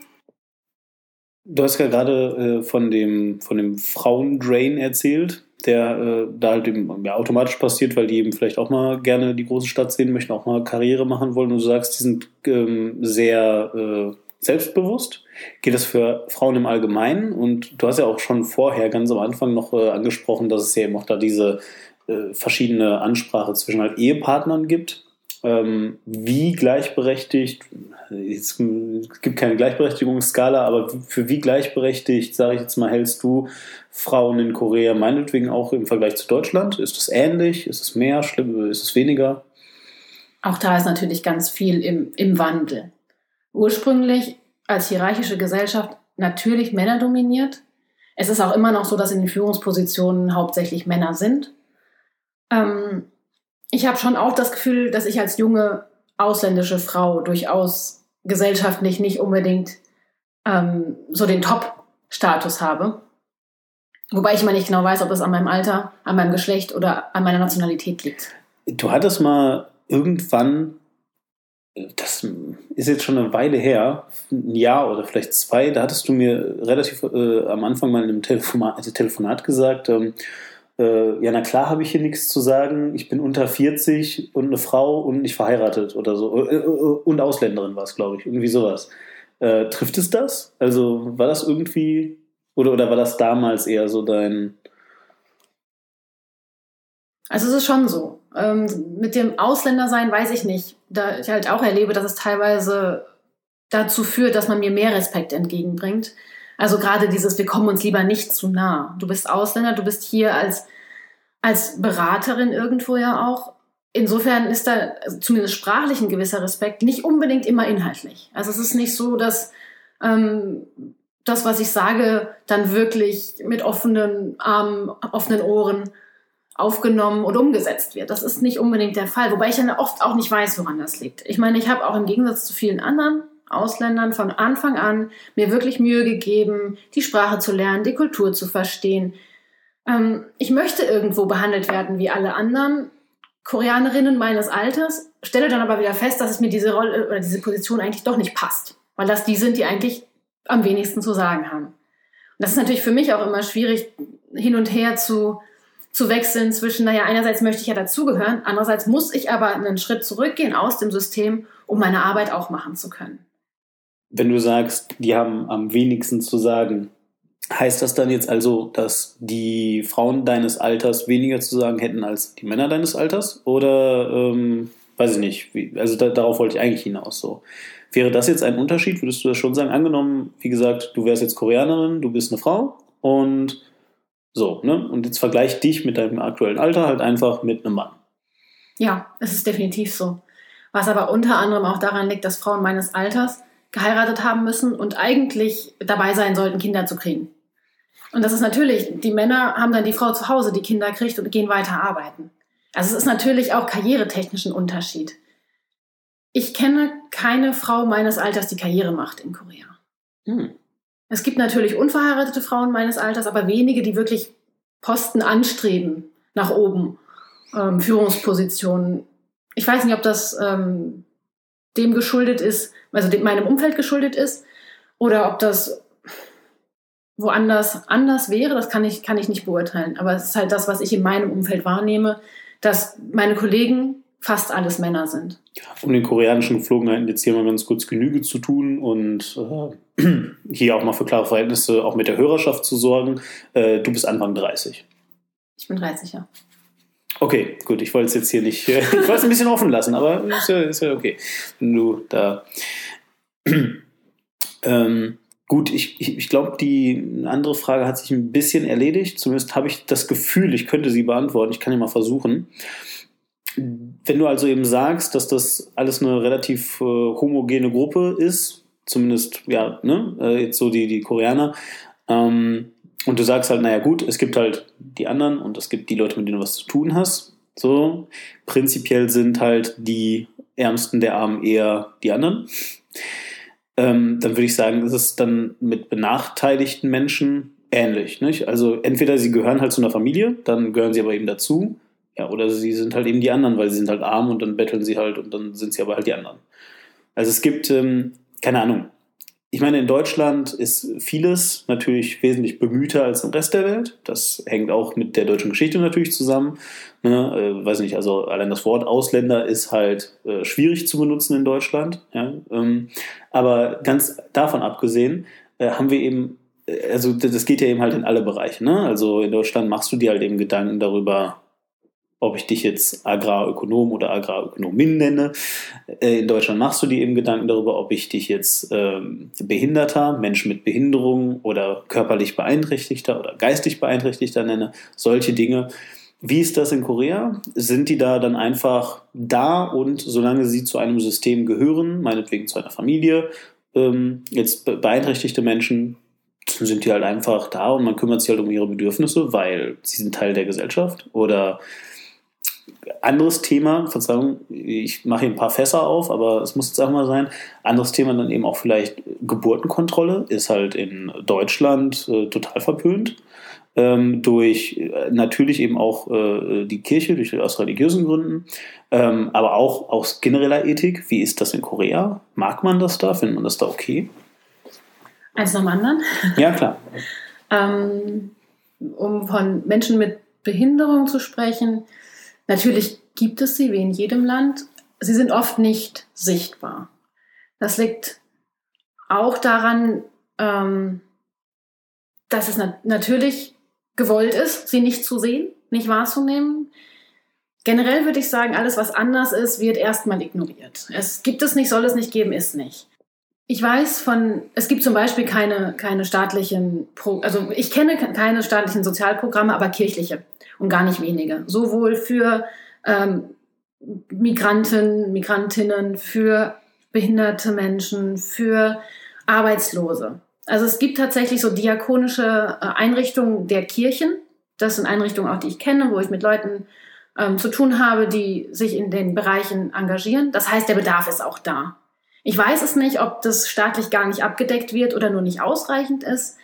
Du hast ja gerade äh, von dem, von dem Frauendrain erzählt, der äh, da halt eben, ja, automatisch passiert, weil die eben vielleicht auch mal gerne die große Stadt sehen möchten, auch mal Karriere machen wollen. Und du sagst, die sind ähm, sehr äh, selbstbewusst. Geht das für Frauen im Allgemeinen? Und du hast ja auch schon vorher ganz am Anfang noch äh, angesprochen, dass es ja eben auch da diese äh, verschiedene Ansprache zwischen halt Ehepartnern gibt ähm, wie gleichberechtigt, es gibt keine Gleichberechtigungsskala, aber für wie gleichberechtigt, sage ich jetzt mal, hältst du Frauen in Korea meinetwegen auch im Vergleich zu Deutschland? Ist es ähnlich? Ist es mehr? Schlimm? Ist es weniger? Auch da ist natürlich ganz viel im, im Wandel. Ursprünglich als hierarchische Gesellschaft natürlich Männer dominiert. Es ist auch immer noch so, dass in den Führungspositionen hauptsächlich Männer sind. Ähm, ich habe schon auch das Gefühl, dass ich als junge ausländische Frau durchaus gesellschaftlich nicht unbedingt ähm, so den Top-Status habe. Wobei ich mal nicht genau weiß, ob es an meinem Alter, an meinem Geschlecht oder an meiner Nationalität liegt. Du hattest mal irgendwann, das ist jetzt schon eine Weile her, ein Jahr oder vielleicht zwei, da hattest du mir relativ äh, am Anfang mal in einem Telefonat, also Telefonat gesagt, ähm, äh, ja, na klar habe ich hier nichts zu sagen, ich bin unter 40 und eine Frau und nicht verheiratet oder so. Äh, äh, und Ausländerin war es, glaube ich, irgendwie sowas. Äh, trifft es das? Also war das irgendwie, oder, oder war das damals eher so dein... Also es ist schon so. Ähm, mit dem Ausländersein weiß ich nicht. Da ich halt auch erlebe, dass es teilweise dazu führt, dass man mir mehr Respekt entgegenbringt. Also gerade dieses, wir kommen uns lieber nicht zu nah. Du bist Ausländer, du bist hier als, als Beraterin irgendwo ja auch. Insofern ist da zumindest sprachlich ein gewisser Respekt, nicht unbedingt immer inhaltlich. Also es ist nicht so, dass ähm, das, was ich sage, dann wirklich mit offenen Armen, offenen Ohren aufgenommen und umgesetzt wird. Das ist nicht unbedingt der Fall, wobei ich dann oft auch nicht weiß, woran das liegt. Ich meine, ich habe auch im Gegensatz zu vielen anderen Ausländern von Anfang an mir wirklich Mühe gegeben, die Sprache zu lernen, die Kultur zu verstehen. Ähm, ich möchte irgendwo behandelt werden wie alle anderen Koreanerinnen meines Alters, stelle dann aber wieder fest, dass es mir diese Rolle oder diese Position eigentlich doch nicht passt, weil das die sind, die eigentlich am wenigsten zu sagen haben. Und das ist natürlich für mich auch immer schwierig, hin und her zu zu wechseln zwischen, naja, einerseits möchte ich ja dazugehören, andererseits muss ich aber einen Schritt zurückgehen aus dem System, um meine Arbeit auch machen zu können. Wenn du sagst, die haben am wenigsten zu sagen, heißt das dann jetzt also, dass die Frauen deines Alters weniger zu sagen hätten als die Männer deines Alters? Oder ähm, weiß ich nicht, wie, also da, darauf wollte ich eigentlich hinaus so. Wäre das jetzt ein Unterschied? Würdest du das schon sagen? Angenommen, wie gesagt, du wärst jetzt Koreanerin, du bist eine Frau und so, ne? Und jetzt vergleich dich mit deinem aktuellen Alter halt einfach mit einem Mann. Ja, es ist definitiv so. Was aber unter anderem auch daran liegt, dass Frauen meines Alters geheiratet haben müssen und eigentlich dabei sein sollten, Kinder zu kriegen. Und das ist natürlich, die Männer haben dann die Frau zu Hause, die Kinder kriegt und gehen weiter arbeiten. Also es ist natürlich auch karrieretechnisch ein Unterschied. Ich kenne keine Frau meines Alters, die Karriere macht in Korea. Hm. Es gibt natürlich unverheiratete Frauen meines Alters, aber wenige, die wirklich Posten anstreben nach oben, ähm, Führungspositionen. Ich weiß nicht, ob das ähm, dem geschuldet ist, also dem, meinem Umfeld geschuldet ist, oder ob das woanders anders wäre, das kann ich, kann ich nicht beurteilen. Aber es ist halt das, was ich in meinem Umfeld wahrnehme, dass meine Kollegen fast alles Männer sind. Um den koreanischen Geflogenheiten jetzt hier mal ganz kurz Genüge zu tun und äh, hier auch mal für klare Verhältnisse auch mit der Hörerschaft zu sorgen. Äh, du bist Anfang 30. Ich bin 30, ja. Okay, gut, ich wollte es jetzt hier nicht, äh, ich wollte es ein bisschen offen lassen, aber ist ja, ist ja okay, wenn du da. ähm, gut, ich, ich, ich glaube, die andere Frage hat sich ein bisschen erledigt. Zumindest habe ich das Gefühl, ich könnte sie beantworten. Ich kann ja mal versuchen. Wenn du also eben sagst, dass das alles eine relativ äh, homogene Gruppe ist, zumindest, ja, ne, äh, jetzt so die, die Koreaner, ähm, und du sagst halt, naja gut, es gibt halt die anderen und es gibt die Leute, mit denen du was zu tun hast. So, prinzipiell sind halt die Ärmsten der Armen eher die anderen. Ähm, dann würde ich sagen, ist es dann mit benachteiligten Menschen ähnlich. Nicht? Also entweder sie gehören halt zu einer Familie, dann gehören sie aber eben dazu. Ja, oder sie sind halt eben die anderen, weil sie sind halt arm und dann betteln sie halt und dann sind sie aber halt die anderen. Also es gibt, ähm, keine Ahnung, ich meine, in Deutschland ist vieles natürlich wesentlich bemühter als im Rest der Welt. Das hängt auch mit der deutschen Geschichte natürlich zusammen. Ne, äh, weiß nicht, also allein das Wort Ausländer ist halt äh, schwierig zu benutzen in Deutschland. Ja? Ähm, aber ganz davon abgesehen äh, haben wir eben, äh, also das geht ja eben halt in alle Bereiche. Ne? Also in Deutschland machst du dir halt eben Gedanken darüber, ob ich dich jetzt Agrarökonom oder Agrarökonomin nenne. Äh, in Deutschland machst du dir eben Gedanken darüber, ob ich dich jetzt ähm, Behinderter, Mensch mit Behinderung oder körperlich beeinträchtigter oder geistig beeinträchtigter nenne. Solche Dinge. Wie ist das in Korea? Sind die da dann einfach da und solange sie zu einem System gehören, meinetwegen zu einer Familie, ähm, jetzt beeinträchtigte Menschen, sind die halt einfach da und man kümmert sich halt um ihre Bedürfnisse, weil sie sind Teil der Gesellschaft? Oder anderes Thema, Verzeihung, ich mache hier ein paar Fässer auf, aber es muss jetzt auch mal sein. Anderes Thema dann eben auch vielleicht Geburtenkontrolle, ist halt in Deutschland äh, total verpönt. Ähm, durch äh, natürlich eben auch äh, die Kirche, durch, aus religiösen Gründen, ähm, aber auch aus genereller Ethik. Wie ist das in Korea? Mag man das da? Findet man das da okay? Eins nach dem anderen? Ja, klar. ähm, um von Menschen mit Behinderung zu sprechen, Natürlich gibt es sie wie in jedem Land. Sie sind oft nicht sichtbar. Das liegt auch daran, ähm, dass es nat natürlich gewollt ist, sie nicht zu sehen, nicht wahrzunehmen. Generell würde ich sagen, alles, was anders ist, wird erstmal ignoriert. Es gibt es nicht, soll es nicht geben, ist nicht. Ich weiß von, es gibt zum Beispiel keine, keine staatlichen, Pro, also ich kenne keine staatlichen Sozialprogramme, aber kirchliche und gar nicht wenige. Sowohl für ähm, Migranten, Migrantinnen, für behinderte Menschen, für Arbeitslose. Also es gibt tatsächlich so diakonische äh, Einrichtungen der Kirchen. Das sind Einrichtungen auch, die ich kenne, wo ich mit Leuten ähm, zu tun habe, die sich in den Bereichen engagieren. Das heißt, der Bedarf ist auch da. Ich weiß es nicht, ob das staatlich gar nicht abgedeckt wird oder nur nicht ausreichend ist.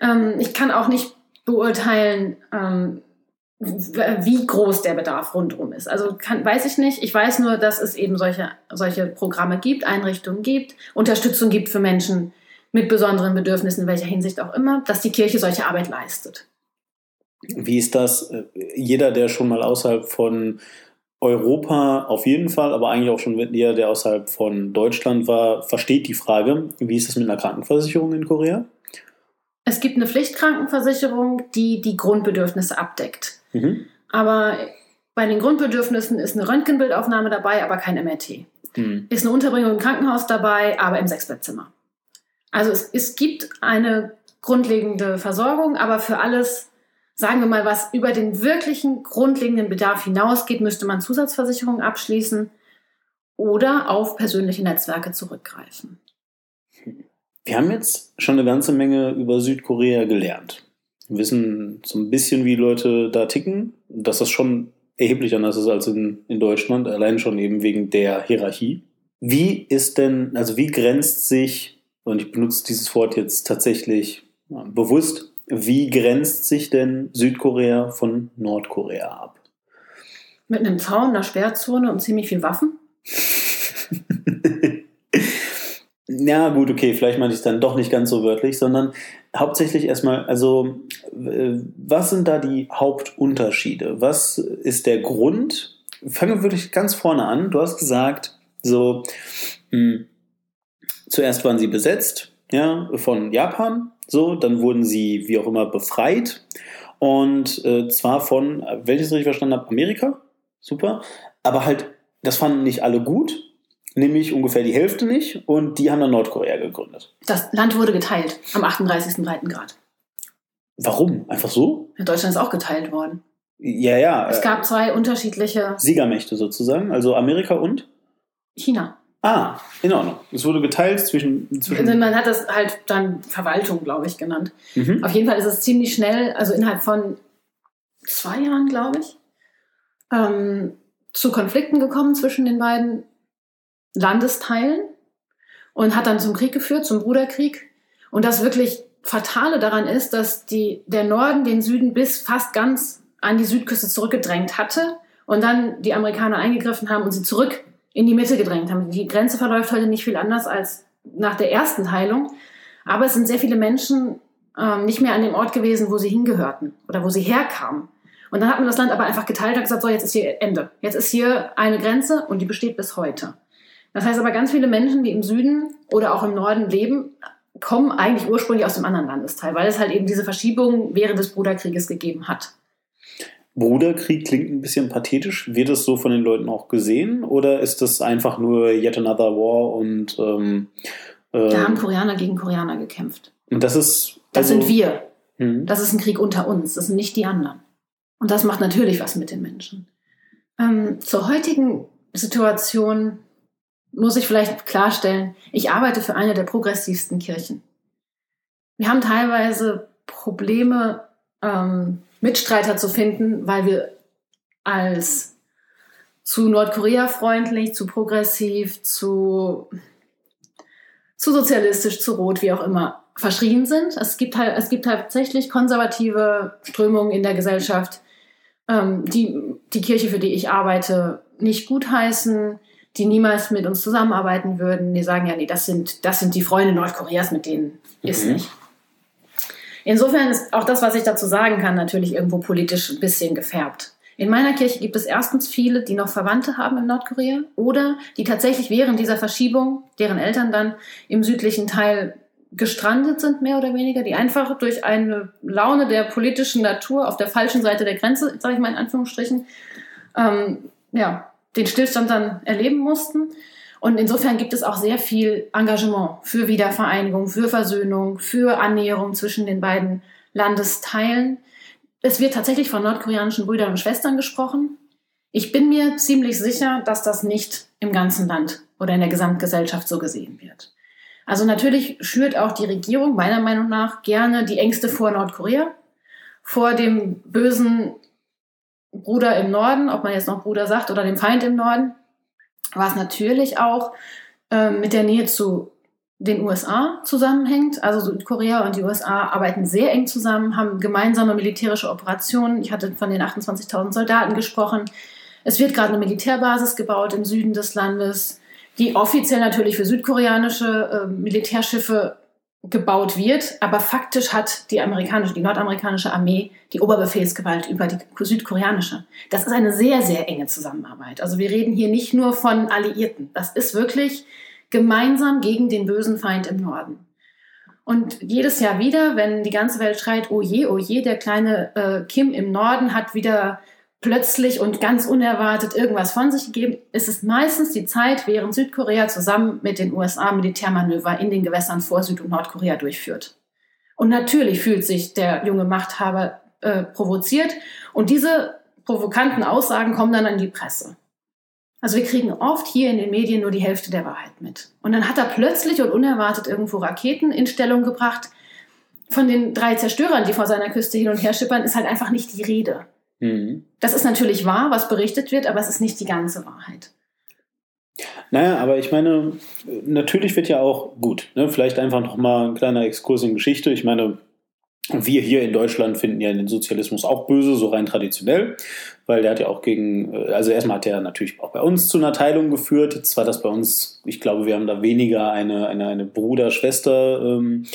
Ähm, ich kann auch nicht beurteilen, ähm, wie groß der Bedarf rundum ist. Also kann, weiß ich nicht. Ich weiß nur, dass es eben solche, solche Programme gibt, Einrichtungen gibt, Unterstützung gibt für Menschen mit besonderen Bedürfnissen, in welcher Hinsicht auch immer, dass die Kirche solche Arbeit leistet. Wie ist das? Jeder, der schon mal außerhalb von Europa auf jeden Fall, aber eigentlich auch schon jeder, der außerhalb von Deutschland war, versteht die Frage. Wie ist das mit einer Krankenversicherung in Korea? Es gibt eine Pflichtkrankenversicherung, die die Grundbedürfnisse abdeckt. Mhm. Aber bei den Grundbedürfnissen ist eine Röntgenbildaufnahme dabei, aber kein MRT. Mhm. Ist eine Unterbringung im Krankenhaus dabei, aber im Sechsbettzimmer. Also es, es gibt eine grundlegende Versorgung, aber für alles, sagen wir mal, was über den wirklichen grundlegenden Bedarf hinausgeht, müsste man Zusatzversicherungen abschließen oder auf persönliche Netzwerke zurückgreifen. Wir haben jetzt schon eine ganze Menge über Südkorea gelernt. Wir wissen so ein bisschen, wie Leute da ticken, dass das schon erheblich anders ist als in, in Deutschland, allein schon eben wegen der Hierarchie. Wie ist denn, also wie grenzt sich, und ich benutze dieses Wort jetzt tatsächlich ja, bewusst, wie grenzt sich denn Südkorea von Nordkorea ab? Mit einem Zaun, einer Sperrzone und ziemlich viel Waffen? Ja, gut, okay, vielleicht meinte ich es dann doch nicht ganz so wörtlich, sondern hauptsächlich erstmal, also was sind da die Hauptunterschiede? Was ist der Grund? Fangen wir wirklich ganz vorne an. Du hast gesagt, so, mh, hm, zuerst waren sie besetzt, ja, von Japan, so, dann wurden sie, wie auch immer, befreit. Und äh, zwar von, wenn ich es richtig verstanden habe, Amerika. Super. Aber halt, das fanden nicht alle gut nämlich ungefähr die Hälfte nicht und die haben dann Nordkorea gegründet. Das Land wurde geteilt am 38. Breitengrad. Warum? Einfach so? Ja, Deutschland ist auch geteilt worden. Ja, ja. Es gab zwei unterschiedliche Siegermächte sozusagen, also Amerika und China. Ah, in Ordnung. Es wurde geteilt zwischen. zwischen also man hat das halt dann Verwaltung, glaube ich, genannt. Mhm. Auf jeden Fall ist es ziemlich schnell, also innerhalb von zwei Jahren, glaube ich, ähm, zu Konflikten gekommen zwischen den beiden Landesteilen und hat dann zum Krieg geführt, zum Bruderkrieg. Und das wirklich Fatale daran ist, dass die, der Norden den Süden bis fast ganz an die Südküste zurückgedrängt hatte und dann die Amerikaner eingegriffen haben und sie zurück in die Mitte gedrängt haben. Die Grenze verläuft heute nicht viel anders als nach der ersten Teilung. Aber es sind sehr viele Menschen ähm, nicht mehr an dem Ort gewesen, wo sie hingehörten oder wo sie herkamen. Und dann hat man das Land aber einfach geteilt und gesagt, so, jetzt ist hier Ende. Jetzt ist hier eine Grenze und die besteht bis heute. Das heißt aber, ganz viele Menschen, die im Süden oder auch im Norden leben, kommen eigentlich ursprünglich aus dem anderen Landesteil, weil es halt eben diese Verschiebung während des Bruderkrieges gegeben hat. Bruderkrieg klingt ein bisschen pathetisch. Wird das so von den Leuten auch gesehen oder ist das einfach nur yet another war und ähm, äh, da haben Koreaner gegen Koreaner gekämpft. Und das ist. Das also, sind wir. Hm. Das ist ein Krieg unter uns. Das sind nicht die anderen. Und das macht natürlich was mit den Menschen. Ähm, zur heutigen Situation muss ich vielleicht klarstellen, ich arbeite für eine der progressivsten Kirchen. Wir haben teilweise Probleme, ähm, Mitstreiter zu finden, weil wir als zu Nordkorea freundlich, zu progressiv, zu, zu sozialistisch, zu rot, wie auch immer, verschrien sind. Es gibt, halt, es gibt tatsächlich konservative Strömungen in der Gesellschaft, ähm, die die Kirche, für die ich arbeite, nicht gutheißen, die niemals mit uns zusammenarbeiten würden. Die sagen ja, nee, das sind, das sind die Freunde Nordkoreas, mit denen mhm. ist nicht. Insofern ist auch das, was ich dazu sagen kann, natürlich irgendwo politisch ein bisschen gefärbt. In meiner Kirche gibt es erstens viele, die noch Verwandte haben in Nordkorea oder die tatsächlich während dieser Verschiebung, deren Eltern dann im südlichen Teil gestrandet sind, mehr oder weniger, die einfach durch eine Laune der politischen Natur auf der falschen Seite der Grenze, sage ich mal in Anführungsstrichen, ähm, ja, den Stillstand dann erleben mussten. Und insofern gibt es auch sehr viel Engagement für Wiedervereinigung, für Versöhnung, für Annäherung zwischen den beiden Landesteilen. Es wird tatsächlich von nordkoreanischen Brüdern und Schwestern gesprochen. Ich bin mir ziemlich sicher, dass das nicht im ganzen Land oder in der Gesamtgesellschaft so gesehen wird. Also natürlich schürt auch die Regierung meiner Meinung nach gerne die Ängste vor Nordkorea, vor dem bösen Bruder im Norden, ob man jetzt noch Bruder sagt, oder dem Feind im Norden was natürlich auch äh, mit der Nähe zu den USA zusammenhängt. Also Südkorea und die USA arbeiten sehr eng zusammen, haben gemeinsame militärische Operationen. Ich hatte von den 28.000 Soldaten gesprochen. Es wird gerade eine Militärbasis gebaut im Süden des Landes, die offiziell natürlich für südkoreanische äh, Militärschiffe gebaut wird, aber faktisch hat die amerikanische, die nordamerikanische Armee die Oberbefehlsgewalt über die südkoreanische. Das ist eine sehr, sehr enge Zusammenarbeit. Also wir reden hier nicht nur von Alliierten. Das ist wirklich gemeinsam gegen den bösen Feind im Norden. Und jedes Jahr wieder, wenn die ganze Welt schreit, oh je, oh je, der kleine äh, Kim im Norden hat wieder plötzlich und ganz unerwartet irgendwas von sich gegeben, ist es meistens die Zeit, während Südkorea zusammen mit den USA Militärmanöver in den Gewässern vor Süd- und Nordkorea durchführt. Und natürlich fühlt sich der junge Machthaber äh, provoziert und diese provokanten Aussagen kommen dann an die Presse. Also wir kriegen oft hier in den Medien nur die Hälfte der Wahrheit mit. Und dann hat er plötzlich und unerwartet irgendwo Raketen in Stellung gebracht. Von den drei Zerstörern, die vor seiner Küste hin und her schippern, ist halt einfach nicht die Rede. Mhm. Das ist natürlich wahr, was berichtet wird, aber es ist nicht die ganze Wahrheit. Naja, aber ich meine, natürlich wird ja auch gut, ne, vielleicht einfach nochmal ein kleiner Exkurs in Geschichte. Ich meine, wir hier in Deutschland finden ja den Sozialismus auch böse, so rein traditionell, weil der hat ja auch gegen, also erstmal hat er natürlich auch bei uns zu einer Teilung geführt. Jetzt war das bei uns, ich glaube, wir haben da weniger eine, eine, eine Bruder-Schwester. Ähm,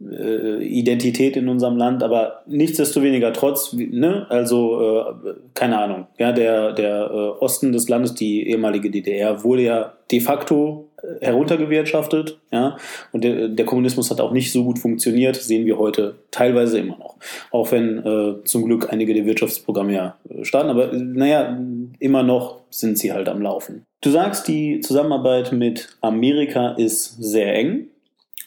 äh, Identität in unserem Land, aber nichtsdestoweniger trotz, ne, also äh, keine Ahnung, ja, der, der äh, Osten des Landes, die ehemalige DDR, wurde ja de facto äh, heruntergewirtschaftet, ja, und der, der Kommunismus hat auch nicht so gut funktioniert, sehen wir heute teilweise immer noch. Auch wenn äh, zum Glück einige der Wirtschaftsprogramme ja äh, starten, aber naja, immer noch sind sie halt am Laufen. Du sagst, die Zusammenarbeit mit Amerika ist sehr eng.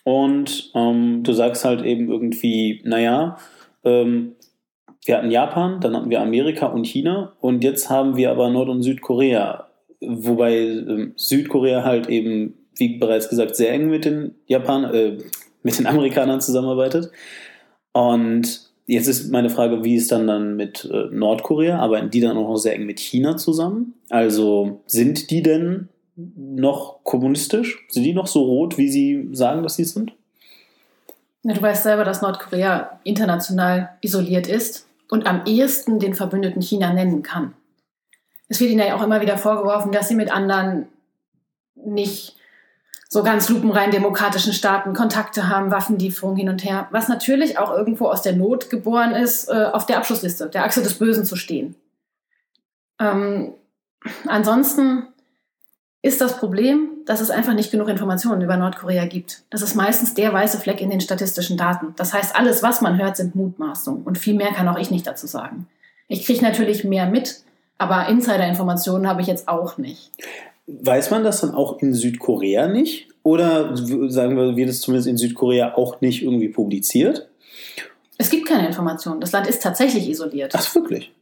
Und ähm, du sagst halt eben irgendwie, naja, ähm, wir hatten Japan, dann hatten wir Amerika und China und jetzt haben wir aber Nord- und Südkorea. Wobei ähm, Südkorea halt eben, wie bereits gesagt, sehr eng mit den Japan, äh, mit den Amerikanern zusammenarbeitet. Und jetzt ist meine Frage, wie ist dann dann mit äh, Nordkorea? Arbeiten die dann auch noch sehr eng mit China zusammen? Also sind die denn noch kommunistisch? Sind die noch so rot, wie sie sagen, dass sie sind? Ja, du weißt selber, dass Nordkorea international isoliert ist und am ehesten den Verbündeten China nennen kann. Es wird ihnen ja auch immer wieder vorgeworfen, dass sie mit anderen nicht so ganz lupenrein demokratischen Staaten Kontakte haben, Waffenlieferungen hin und her, was natürlich auch irgendwo aus der Not geboren ist, äh, auf der Abschlussliste, der Achse des Bösen zu stehen. Ähm, ansonsten ist das Problem, dass es einfach nicht genug Informationen über Nordkorea gibt. Das ist meistens der weiße Fleck in den statistischen Daten. Das heißt, alles, was man hört, sind Mutmaßungen. Und viel mehr kann auch ich nicht dazu sagen. Ich kriege natürlich mehr mit, aber Insider-Informationen habe ich jetzt auch nicht. Weiß man das dann auch in Südkorea nicht? Oder sagen wir, wird es zumindest in Südkorea auch nicht irgendwie publiziert? Es gibt keine Informationen. Das Land ist tatsächlich isoliert. Ach, wirklich?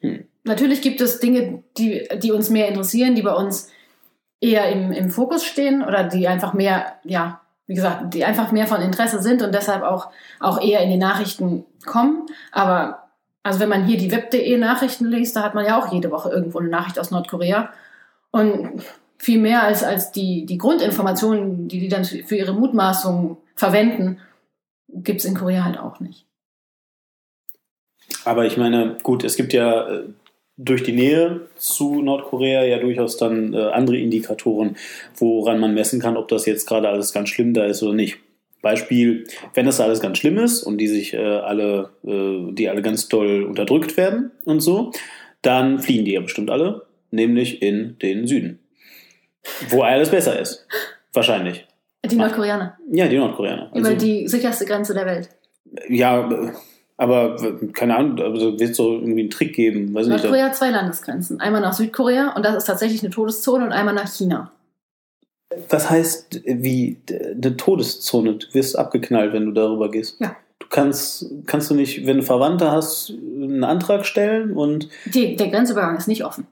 Hm. Natürlich gibt es Dinge, die, die uns mehr interessieren, die bei uns eher im, im Fokus stehen oder die einfach mehr, ja, wie gesagt, die einfach mehr von Interesse sind und deshalb auch, auch eher in die Nachrichten kommen. Aber also wenn man hier die web.de Nachrichten liest, da hat man ja auch jede Woche irgendwo eine Nachricht aus Nordkorea. Und viel mehr als, als die, die Grundinformationen, die die dann für ihre Mutmaßungen verwenden, gibt es in Korea halt auch nicht. Aber ich meine, gut, es gibt ja äh, durch die Nähe zu Nordkorea ja durchaus dann äh, andere Indikatoren, woran man messen kann, ob das jetzt gerade alles ganz schlimm da ist oder nicht. Beispiel, wenn das alles ganz schlimm ist und die sich äh, alle, äh, die alle ganz toll unterdrückt werden und so, dann fliehen die ja bestimmt alle, nämlich in den Süden. Wo alles besser ist. Wahrscheinlich. Die Nordkoreaner. Ja, die Nordkoreaner. Also, Über die sicherste Grenze der Welt. Ja, äh, Aber keine Ahnung, also wird es doch irgendwie einen Trick geben. Weiß Nordkorea hat zwei Landesgrenzen. Einmal nach Südkorea und das ist tatsächlich eine Todeszone und einmal nach China. Was heißt wie eine Todeszone? Du wirst abgeknallt, wenn du darüber gehst. Ja. Du kannst, kannst du nicht, wenn du Verwandte hast, einen Antrag stellen und. Die, der Grenzübergang ist nicht offen.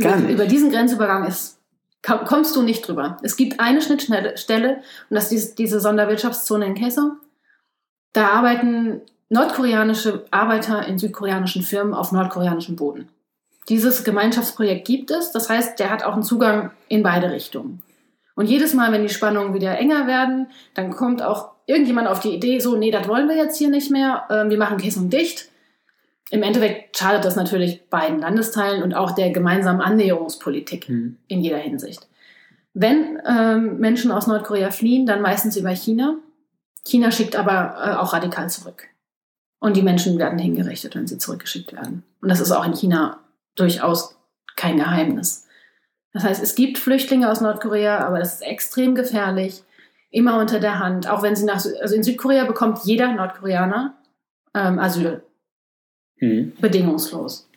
Gar nicht. Über, über diesen Grenzübergang ist kommst du nicht drüber. Es gibt eine Schnittstelle und das ist diese Sonderwirtschaftszone in Kaesong. Da arbeiten nordkoreanische Arbeiter in südkoreanischen Firmen auf nordkoreanischem Boden. Dieses Gemeinschaftsprojekt gibt es, das heißt, der hat auch einen Zugang in beide Richtungen. Und jedes Mal, wenn die Spannungen wieder enger werden, dann kommt auch irgendjemand auf die Idee, so, nee, das wollen wir jetzt hier nicht mehr, ähm, wir machen Kaesong dicht. Im Endeffekt schadet das natürlich beiden Landesteilen und auch der gemeinsamen Annäherungspolitik mhm. in jeder Hinsicht. Wenn ähm, Menschen aus Nordkorea fliehen, dann meistens über China. China schickt aber äh, auch radikal zurück. Und die Menschen werden hingerichtet, wenn sie zurückgeschickt werden. Und das ist auch in China durchaus kein Geheimnis. Das heißt, es gibt Flüchtlinge aus Nordkorea, aber das ist extrem gefährlich, immer unter der Hand. Auch wenn sie nach, also in Südkorea bekommt jeder Nordkoreaner ähm, Asyl. Mhm. Bedingungslos.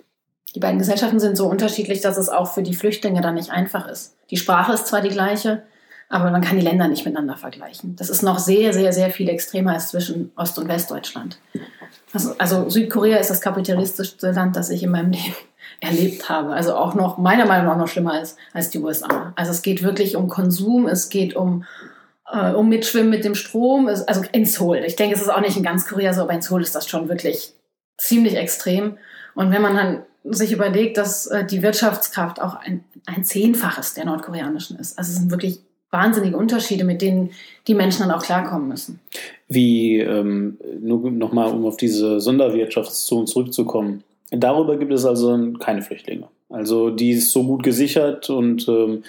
Die beiden Gesellschaften sind so unterschiedlich, dass es auch für die Flüchtlinge dann nicht einfach ist. Die Sprache ist zwar die gleiche, aber man kann die Länder nicht miteinander vergleichen. Das ist noch sehr, sehr, sehr viel extremer als zwischen Ost- und Westdeutschland. Also, also Südkorea ist das kapitalistischste Land, das ich in meinem Leben erlebt habe. Also auch noch, meiner Meinung nach, noch schlimmer als, als die USA. Also es geht wirklich um Konsum, es geht um, äh, um Mitschwimmen mit dem Strom, es, also in Seoul. Ich denke, es ist auch nicht in ganz Korea so, aber in Seoul ist das schon wirklich ziemlich extrem. Und wenn man dann sich überlegt, dass äh, die Wirtschaftskraft auch ein, ein Zehnfaches der nordkoreanischen ist. Also es sind wirklich wahnsinnige Unterschiede, mit denen die Menschen dann auch klarkommen müssen. Wie, ähm, nur nochmal, um auf diese Sonderwirtschaftszone zurückzukommen. Darüber gibt es also keine Flüchtlinge. Also die ist so gut gesichert und ähm,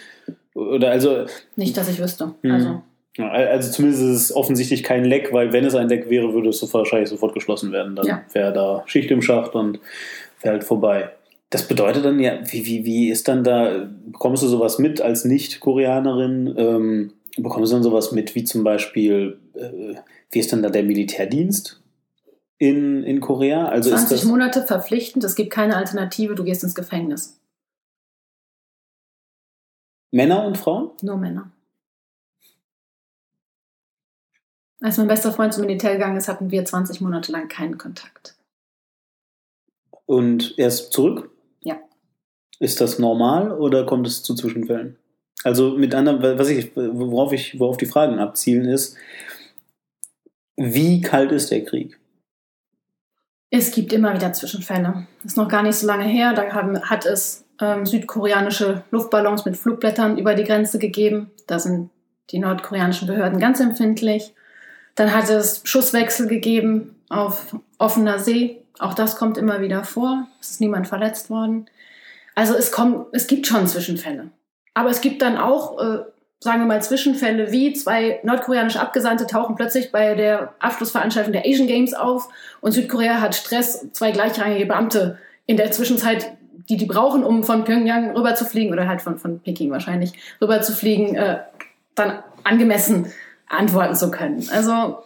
oder also. Nicht, dass ich wüsste. Hm. Also. Also zumindest ist es offensichtlich kein Leck, weil wenn es ein Leck wäre, würde es so wahrscheinlich sofort geschlossen werden. Dann ja. wäre da Schicht im Schacht und wäre halt vorbei. Das bedeutet dann ja, wie, wie, wie ist dann da, bekommst du sowas mit als Nicht-Koreanerin? Ähm, bekommst du dann sowas mit, wie zum Beispiel, äh, wie ist dann da der Militärdienst in, in Korea? Also 20 Monate verpflichtend, es gibt keine Alternative, du gehst ins Gefängnis. Männer und Frauen? Nur Männer. Als mein bester Freund zum Militär gegangen ist, hatten wir 20 Monate lang keinen Kontakt. Und er ist zurück? Ist das normal oder kommt es zu Zwischenfällen? Also mit anderen, was ich, worauf ich, worauf die Fragen abzielen, ist, wie kalt ist der Krieg? Es gibt immer wieder Zwischenfälle. Das ist noch gar nicht so lange her. Da haben, hat es ähm, südkoreanische Luftballons mit Flugblättern über die Grenze gegeben. Da sind die nordkoreanischen Behörden ganz empfindlich. Dann hat es Schusswechsel gegeben auf offener See. Auch das kommt immer wieder vor. Es ist niemand verletzt worden. Also es kommt, es gibt schon Zwischenfälle. Aber es gibt dann auch, äh, sagen wir mal, Zwischenfälle wie zwei nordkoreanische Abgesandte tauchen plötzlich bei der Abschlussveranstaltung der Asian Games auf und Südkorea hat Stress, zwei gleichrangige Beamte in der Zwischenzeit, die die brauchen, um von Pyongyang rüber zu fliegen oder halt von, von Peking wahrscheinlich rüber zu fliegen, äh, dann angemessen antworten zu können. Also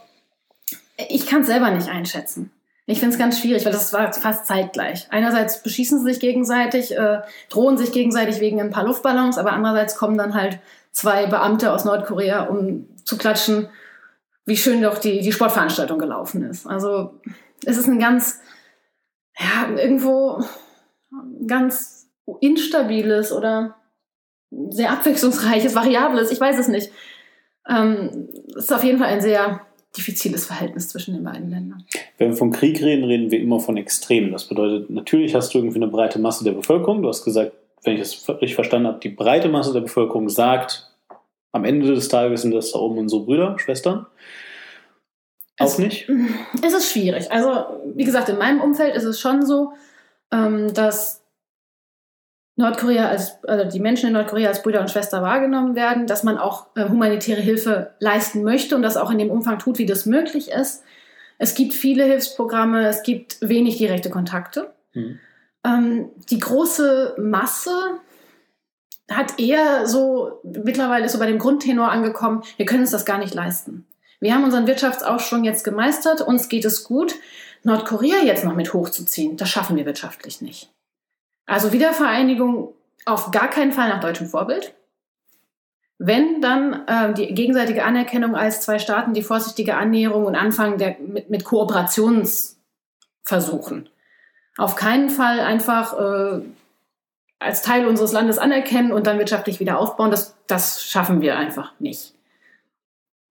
ich kann es selber nicht einschätzen. Ich finde es ganz schwierig, weil das war fast zeitgleich. Einerseits beschießen sie sich gegenseitig, äh, drohen sich gegenseitig wegen ein paar Luftballons, aber andererseits kommen dann halt zwei Beamte aus Nordkorea, um zu klatschen, wie schön doch die, die Sportveranstaltung gelaufen ist. Also es ist ein ganz, ja, irgendwo ganz instabiles oder sehr abwechslungsreiches, variables, ich weiß es nicht. Ähm, es ist auf jeden Fall ein sehr diffiziles Verhältnis zwischen den beiden Ländern. Wenn wir vom Krieg reden, reden wir immer von Extremen. Das bedeutet, natürlich hast du irgendwie eine breite Masse der Bevölkerung. Du hast gesagt, wenn ich das richtig verstanden habe, die breite Masse der Bevölkerung sagt, am Ende des Tages sind das da oben unsere Brüder, Schwestern. Auch es, nicht? Es ist schwierig. Also, wie gesagt, in meinem Umfeld ist es schon so, ähm, dass Nordkorea als, also die Menschen in Nordkorea als Brüder und Schwester wahrgenommen werden, dass man auch äh, humanitäre Hilfe leisten möchte und das auch in dem Umfang tut, wie das möglich ist. Es gibt viele Hilfsprogramme, es gibt wenig direkte Kontakte. Mhm. Ähm, die große Masse hat eher so, mittlerweile ist so bei dem Grundtenor angekommen, wir können uns das gar nicht leisten. Wir haben unseren Wirtschaftsaufschwung jetzt gemeistert, uns geht es gut. Nordkorea jetzt noch mit hochzuziehen, das schaffen wir wirtschaftlich nicht. Also Wiedervereinigung auf gar keinen Fall nach deutschem Vorbild. Wenn, dann äh, die gegenseitige Anerkennung als zwei Staaten, die vorsichtige Annäherung und Anfang der, mit, mit Kooperationsversuchen. Auf keinen Fall einfach äh, als Teil unseres Landes anerkennen und dann wirtschaftlich wieder aufbauen. Das, das schaffen wir einfach nicht.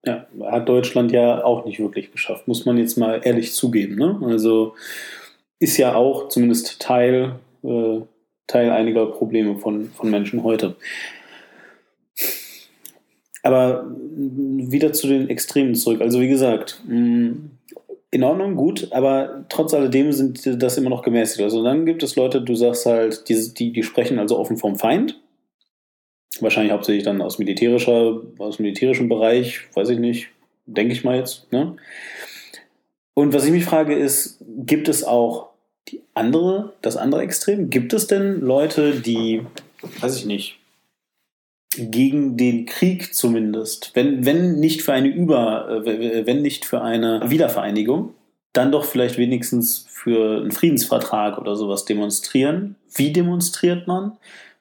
Ja, hat Deutschland ja auch nicht wirklich geschafft, muss man jetzt mal ehrlich zugeben. Ne? Also ist ja auch zumindest Teil, äh, Teil einiger Probleme von, von Menschen heute. Aber wieder zu den Extremen zurück. Also wie gesagt, mm, in Ordnung, gut, aber trotz alledem sind das immer noch gemäßigt. Also dann gibt es Leute, du sagst halt, die, die, die sprechen also offen vom Feind. Wahrscheinlich hauptsächlich dann aus militärischer, aus militärischem Bereich, weiß ich nicht, denke ich mal jetzt. Ne? Und was ich mich frage ist, gibt es auch die andere, das andere Extrem? Gibt es denn Leute, die, weiß ich nicht, gegen den Krieg zumindest, wenn, wenn nicht für eine Über, äh, wenn nicht für eine Wiedervereinigung, dann doch vielleicht wenigstens für einen Friedensvertrag oder sowas demonstrieren. Wie demonstriert man?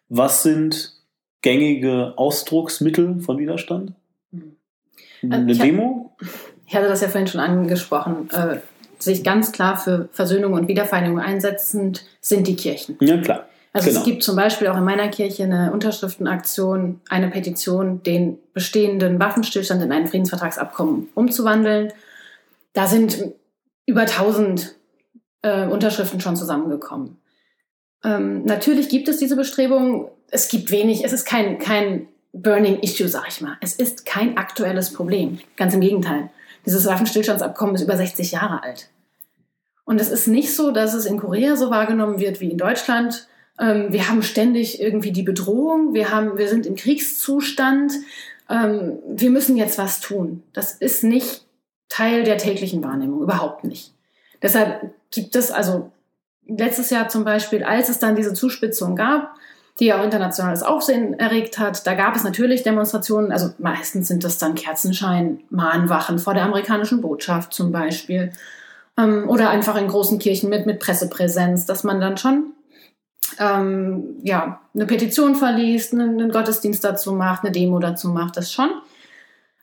Was sind gängige Ausdrucksmittel von Widerstand? Hm. Eine ich Demo? Hab, ich hatte das ja vorhin schon angesprochen. Äh, sich ganz klar für Versöhnung und Wiedervereinigung einsetzend sind die Kirchen. Ja, klar. Also genau. es gibt zum Beispiel auch in meiner Kirche eine Unterschriftenaktion, eine Petition, den bestehenden Waffenstillstand in ein Friedensvertragsabkommen umzuwandeln. Da sind über 1000 äh, Unterschriften schon zusammengekommen. Ähm, natürlich gibt es diese Bestrebungen. Es gibt wenig, es ist kein, kein Burning Issue, sag ich mal. Es ist kein aktuelles Problem. Ganz im Gegenteil. Dieses Waffenstillstandsabkommen ist über 60 Jahre alt. Und es ist nicht so, dass es in Korea so wahrgenommen wird wie in Deutschland ähm, wir haben ständig irgendwie die Bedrohung, wir, haben, wir sind im Kriegszustand, ähm, wir müssen jetzt was tun. Das ist nicht Teil der täglichen Wahrnehmung, überhaupt nicht. Deshalb gibt es also letztes Jahr zum Beispiel, als es dann diese Zuspitzung gab, die auch internationales Aufsehen erregt hat. Da gab es natürlich Demonstrationen, also meistens sind das dann Kerzenschein, Mahnwachen vor der amerikanischen Botschaft zum Beispiel. Ähm, oder einfach in großen Kirchen mit, mit Pressepräsenz, dass man dann schon ähm, ja, eine Petition verliest, einen, einen Gottesdienst dazu macht, eine Demo dazu macht, das schon.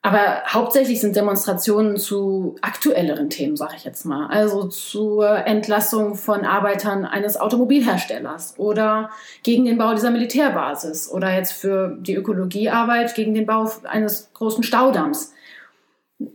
Aber hauptsächlich sind Demonstrationen zu aktuelleren Themen, sage ich jetzt mal. Also zur Entlassung von Arbeitern eines Automobilherstellers oder gegen den Bau dieser Militärbasis oder jetzt für die Ökologiearbeit gegen den Bau eines großen Staudamms.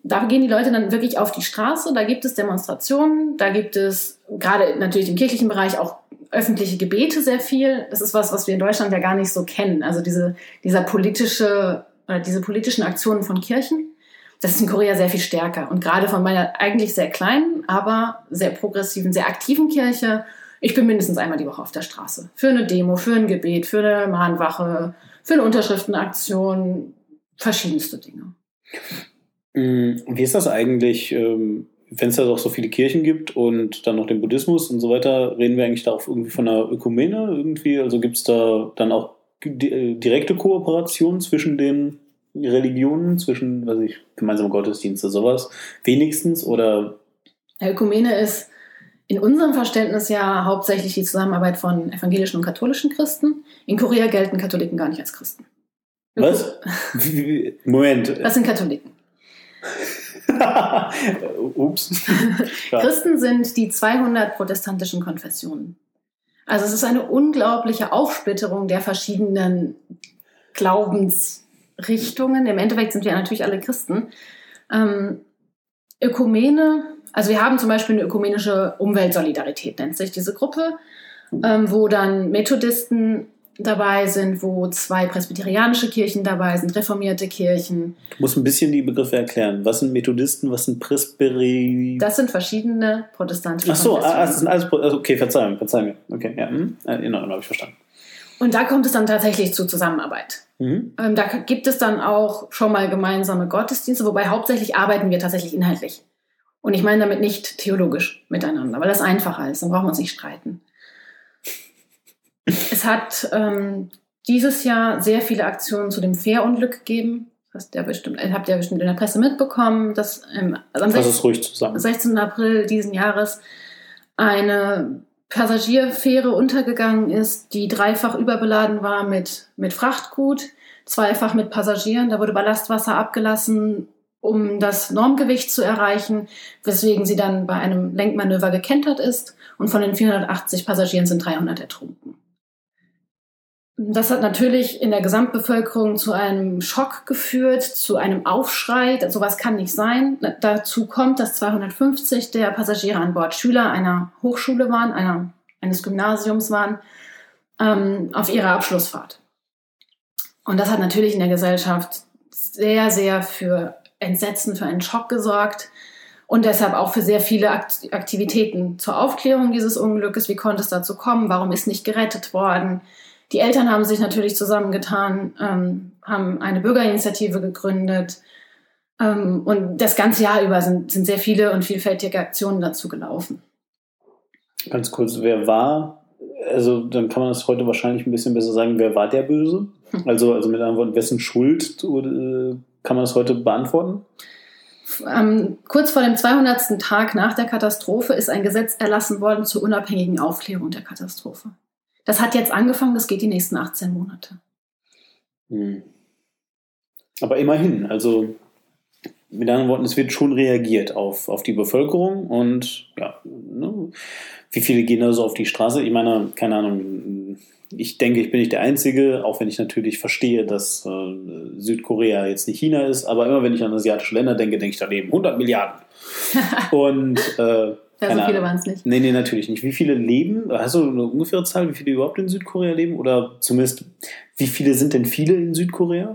Da gehen die Leute dann wirklich auf die Straße, da gibt es Demonstrationen, da gibt es gerade natürlich im kirchlichen Bereich auch öffentliche Gebete sehr viel. Das ist was, was wir in Deutschland ja gar nicht so kennen. Also diese, dieser politische, oder diese politischen Aktionen von Kirchen. Das ist in Korea sehr viel stärker. Und gerade von meiner eigentlich sehr kleinen, aber sehr progressiven, sehr aktiven Kirche. Ich bin mindestens einmal die Woche auf der Straße. Für eine Demo, für ein Gebet, für eine Mahnwache, für eine Unterschriftenaktion, verschiedenste Dinge. Mm, wie ist das eigentlich? Ähm, wenn es da doch so viele Kirchen gibt und dann noch den Buddhismus und so weiter, reden wir eigentlich da auch irgendwie von einer Ökumene irgendwie? Also gibt es da dann auch äh, direkte Kooperation zwischen den Religionen, zwischen, weiß ich, gemeinsame Gottesdienste, sowas, wenigstens oder? Ökumene ist in unserem Verständnis ja hauptsächlich die Zusammenarbeit von evangelischen und katholischen Christen. In Korea gelten Katholiken gar nicht als Christen. Was? Moment. Das sind Katholiken. Ups. Christen sind die 200 protestantischen Konfessionen. Also es ist eine unglaubliche Aufsplitterung der verschiedenen Glaubensrichtungen. Im Endeffekt sind wir natürlich alle Christen. Ähm, Ökumene, also wir haben zum Beispiel eine ökumenische Umweltsolidarität, nennt sich diese Gruppe, ähm, wo dann Methodisten dabei sind, wo zwei presbyterianische Kirchen dabei sind, reformierte Kirchen. Du musst ein bisschen die Begriffe erklären. Was sind Methodisten, was sind Presbyterianer? Das sind verschiedene protestantische Ach so, ah, das sind alles, also, okay, verzeihung, verzeihung. Okay, ja, hm, in Ordnung, habe ich verstanden. Und da kommt es dann tatsächlich zu Zusammenarbeit. Mhm. Ähm, da gibt es dann auch schon mal gemeinsame Gottesdienste, wobei hauptsächlich arbeiten wir tatsächlich inhaltlich. Und ich meine damit nicht theologisch miteinander, weil das einfacher ist, dann brauchen wir uns nicht streiten. Es hat ähm, dieses Jahr sehr viele Aktionen zu dem Fährunglück gegeben. hast ja bestimmt, habt ihr bestimmt in der Presse mitbekommen, dass ähm, am Fass es ruhig zusammen. 16. April diesen Jahres eine Passagierfähre untergegangen ist, die dreifach überbeladen war mit, mit Frachtgut, zweifach mit Passagieren. Da wurde Ballastwasser abgelassen, um das Normgewicht zu erreichen, weswegen sie dann bei einem Lenkmanöver gekentert ist. Und von den 480 Passagieren sind 300 ertrunken. Das hat natürlich in der Gesamtbevölkerung zu einem Schock geführt, zu einem Aufschrei. Sowas kann nicht sein. Dazu kommt, dass 250 der Passagiere an Bord Schüler einer Hochschule waren, einer, eines Gymnasiums waren, ähm, auf ihrer Abschlussfahrt. Und das hat natürlich in der Gesellschaft sehr, sehr für Entsetzen, für einen Schock gesorgt und deshalb auch für sehr viele Aktivitäten zur Aufklärung dieses Unglückes. Wie konnte es dazu kommen? Warum ist nicht gerettet worden? Die Eltern haben sich natürlich zusammengetan, ähm, haben eine Bürgerinitiative gegründet. Ähm, und das ganze Jahr über sind, sind sehr viele und vielfältige Aktionen dazu gelaufen. Ganz kurz, wer war, also dann kann man das heute wahrscheinlich ein bisschen besser sagen, wer war der Böse? Also, also mit anderen Worten, wessen Schuld äh, kann man das heute beantworten? Ähm, kurz vor dem 200. Tag nach der Katastrophe ist ein Gesetz erlassen worden zur unabhängigen Aufklärung der Katastrophe. Das hat jetzt angefangen, das geht die nächsten 18 Monate. Hm. Aber immerhin, also mit anderen Worten, es wird schon reagiert auf, auf die Bevölkerung und ja, ne, wie viele gehen da so auf die Straße? Ich meine, keine Ahnung, ich denke, ich bin nicht der Einzige, auch wenn ich natürlich verstehe, dass äh, Südkorea jetzt nicht China ist, aber immer wenn ich an asiatische Länder denke, denke ich daneben 100 Milliarden. und äh, ja, so viele waren es nicht. Nee, nee, natürlich nicht. Wie viele leben? Hast du eine ungefähre Zahl, wie viele überhaupt in Südkorea leben? Oder zumindest, wie viele sind denn viele in Südkorea?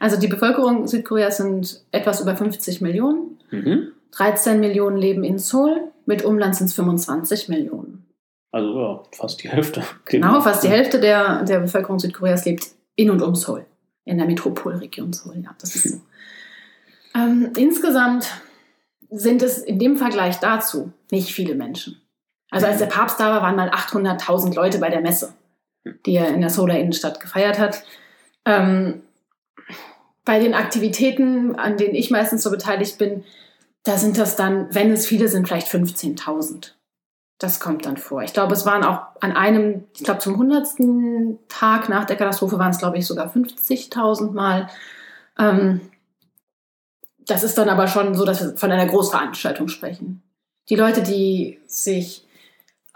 Also die Bevölkerung Südkoreas sind etwas über 50 Millionen. Mhm. 13 Millionen leben in Seoul. Mit Umland sind es 25 Millionen. Also ja, fast die Hälfte. Genau, fast die Hälfte der, der Bevölkerung Südkoreas lebt in und um Seoul. In der Metropolregion Seoul, ja, das ist so. Ähm, insgesamt sind es in dem Vergleich dazu nicht viele Menschen. Also als der Papst da war, waren mal 800.000 Leute bei der Messe, die er in der Solar Innenstadt gefeiert hat. Ähm, bei den Aktivitäten, an denen ich meistens so beteiligt bin, da sind das dann, wenn es viele sind, vielleicht 15.000. Das kommt dann vor. Ich glaube, es waren auch an einem, ich glaube, zum 100. Tag nach der Katastrophe waren es, glaube ich, sogar 50.000 Mal. Ähm, das ist dann aber schon so, dass wir von einer Großveranstaltung sprechen. Die Leute, die sich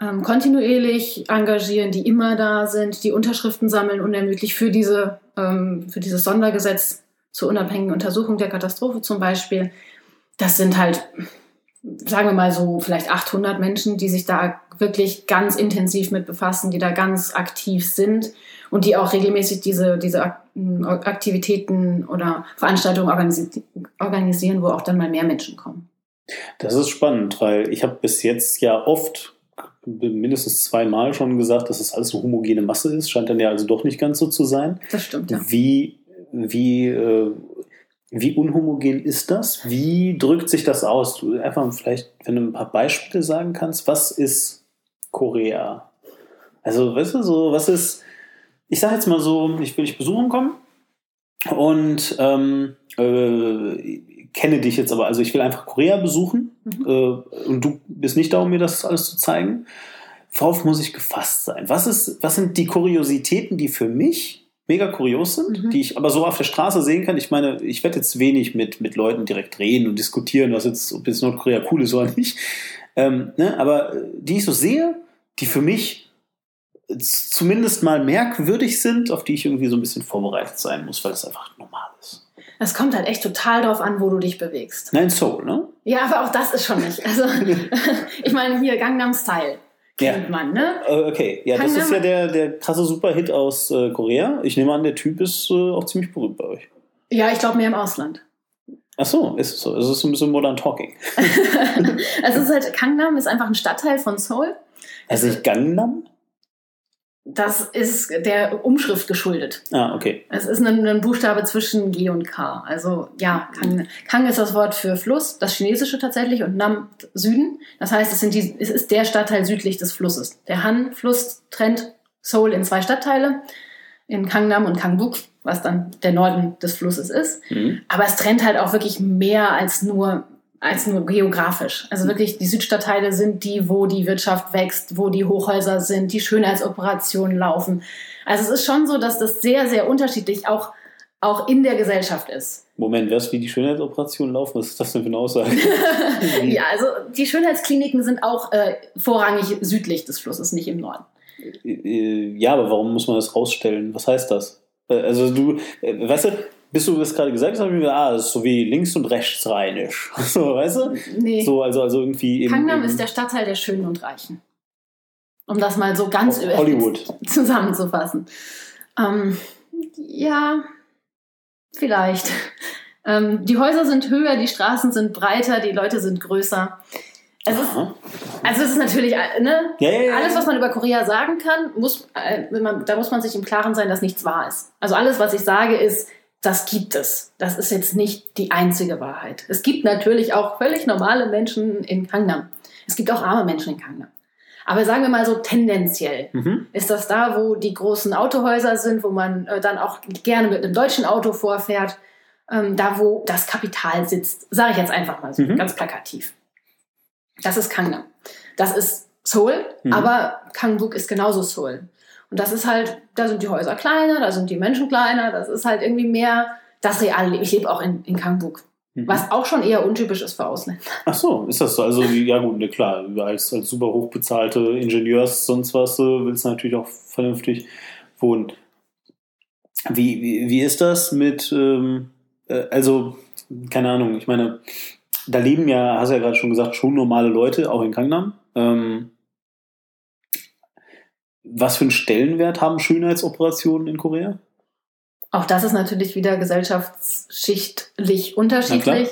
ähm, kontinuierlich engagieren, die immer da sind, die Unterschriften sammeln unermüdlich für, diese, ähm, für dieses Sondergesetz zur unabhängigen Untersuchung der Katastrophe zum Beispiel, das sind halt, sagen wir mal so, vielleicht 800 Menschen, die sich da wirklich ganz intensiv mit befassen, die da ganz aktiv sind und die auch regelmäßig diese, diese Aktivitäten oder Veranstaltungen organisi organisieren, wo auch dann mal mehr Menschen kommen. Das ist spannend, weil ich habe bis jetzt ja oft mindestens zweimal schon gesagt, dass es alles eine homogene Masse ist. Scheint dann ja also doch nicht ganz so zu sein. Das stimmt, ja. Wie, wie, äh, wie unhomogen ist das? Wie drückt sich das aus? Du einfach vielleicht, wenn du ein paar Beispiele sagen kannst, was ist Korea? Also, weißt du, so, was ist, ich sage jetzt mal so, ich will dich besuchen kommen und ähm, äh, kenne dich jetzt aber, also ich will einfach Korea besuchen mhm. äh, und du bist nicht da, um mir das alles zu zeigen. Worauf muss ich gefasst sein? Was, ist, was sind die Kuriositäten, die für mich mega kurios sind, mhm. die ich aber so auf der Straße sehen kann? Ich meine, ich werde jetzt wenig mit, mit Leuten direkt reden und diskutieren, was jetzt, ob jetzt Nordkorea cool ist oder nicht. Ähm, ne? Aber die ich so sehe, die für mich zumindest mal merkwürdig sind, auf die ich irgendwie so ein bisschen vorbereitet sein muss, weil es einfach normal ist. Es kommt halt echt total darauf an, wo du dich bewegst. Nein, Soul, ne? Ja, aber auch das ist schon nicht. Also, ich meine, hier Gangnam Style kennt ja. man, ne? Äh, okay, ja, Gangnam das ist ja der, der krasse Superhit aus äh, Korea. Ich nehme an, der Typ ist äh, auch ziemlich berühmt bei euch. Ja, ich glaube mehr im Ausland. Ach so, ist es so. Es ist so ein bisschen Modern Talking. es ist halt, Gangnam ist einfach ein Stadtteil von Seoul. Also nicht Gangnam? Das ist der Umschrift geschuldet. Ah, okay. Es ist ein, ein Buchstabe zwischen G und K. Also ja, Kang, Kang ist das Wort für Fluss, das Chinesische tatsächlich, und Nam Süden. Das heißt, es, sind die, es ist der Stadtteil südlich des Flusses. Der Han-Fluss trennt Seoul in zwei Stadtteile, in Kangnam und Kangbuk. was dann der Norden des Flusses ist. Mhm. Aber es trennt halt auch wirklich mehr als nur als nur geografisch. Also wirklich, die Südstadtteile sind die, wo die Wirtschaft wächst, wo die Hochhäuser sind, die Schönheitsoperationen laufen. Also es ist schon so, dass das sehr, sehr unterschiedlich auch, auch in der Gesellschaft ist. Moment, wer ist wie die Schönheitsoperationen laufen? Was ist das denn für eine Aussage? ja, also die Schönheitskliniken sind auch äh, vorrangig südlich des Flusses, nicht im Norden. Äh, ja, aber warum muss man das rausstellen? Was heißt das? Äh, also du, äh, weißt du, bis du das gerade gesagt hast, habe ich mir gedacht, ah, das ist so wie links und rechts rheinisch. So, weißt du? Nee. So, also, also irgendwie. Kangnam ist der Stadtteil der Schönen und Reichen. Um das mal so ganz Hollywood zusammenzufassen. Ähm, ja, vielleicht. Ähm, die Häuser sind höher, die Straßen sind breiter, die Leute sind größer. Es ist, also es ist natürlich, äh, ne? Ja, ja, ja. alles, was man über Korea sagen kann, muss, äh, man, da muss man sich im Klaren sein, dass nichts wahr ist. Also alles, was ich sage, ist, das gibt es. Das ist jetzt nicht die einzige Wahrheit. Es gibt natürlich auch völlig normale Menschen in Kangnam. Es gibt auch arme Menschen in Kangnam. Aber sagen wir mal so tendenziell mhm. ist das da, wo die großen Autohäuser sind, wo man äh, dann auch gerne mit einem deutschen Auto vorfährt, ähm, da wo das Kapital sitzt. Sage ich jetzt einfach mal so, mhm. ganz plakativ. Das ist Kangnam. Das ist Seoul, mhm. aber Kangbuk ist genauso Seoul. Und das ist halt, da sind die Häuser kleiner, da sind die Menschen kleiner, das ist halt irgendwie mehr das reale Leben. Ich lebe auch in, in Kangbuk. Mhm. Was auch schon eher untypisch ist für Ausländer. Ach so, ist das so? Also, ja gut, ne, klar, als, als super hochbezahlte Ingenieurs, sonst was, willst du natürlich auch vernünftig wohnen. Wie, wie, wie ist das mit, ähm, äh, also, keine Ahnung, ich meine, da leben ja, hast du ja gerade schon gesagt, schon normale Leute, auch in Kangnam. Ähm, was für einen Stellenwert haben Schönheitsoperationen in Korea? Auch das ist natürlich wieder gesellschaftsschichtlich unterschiedlich.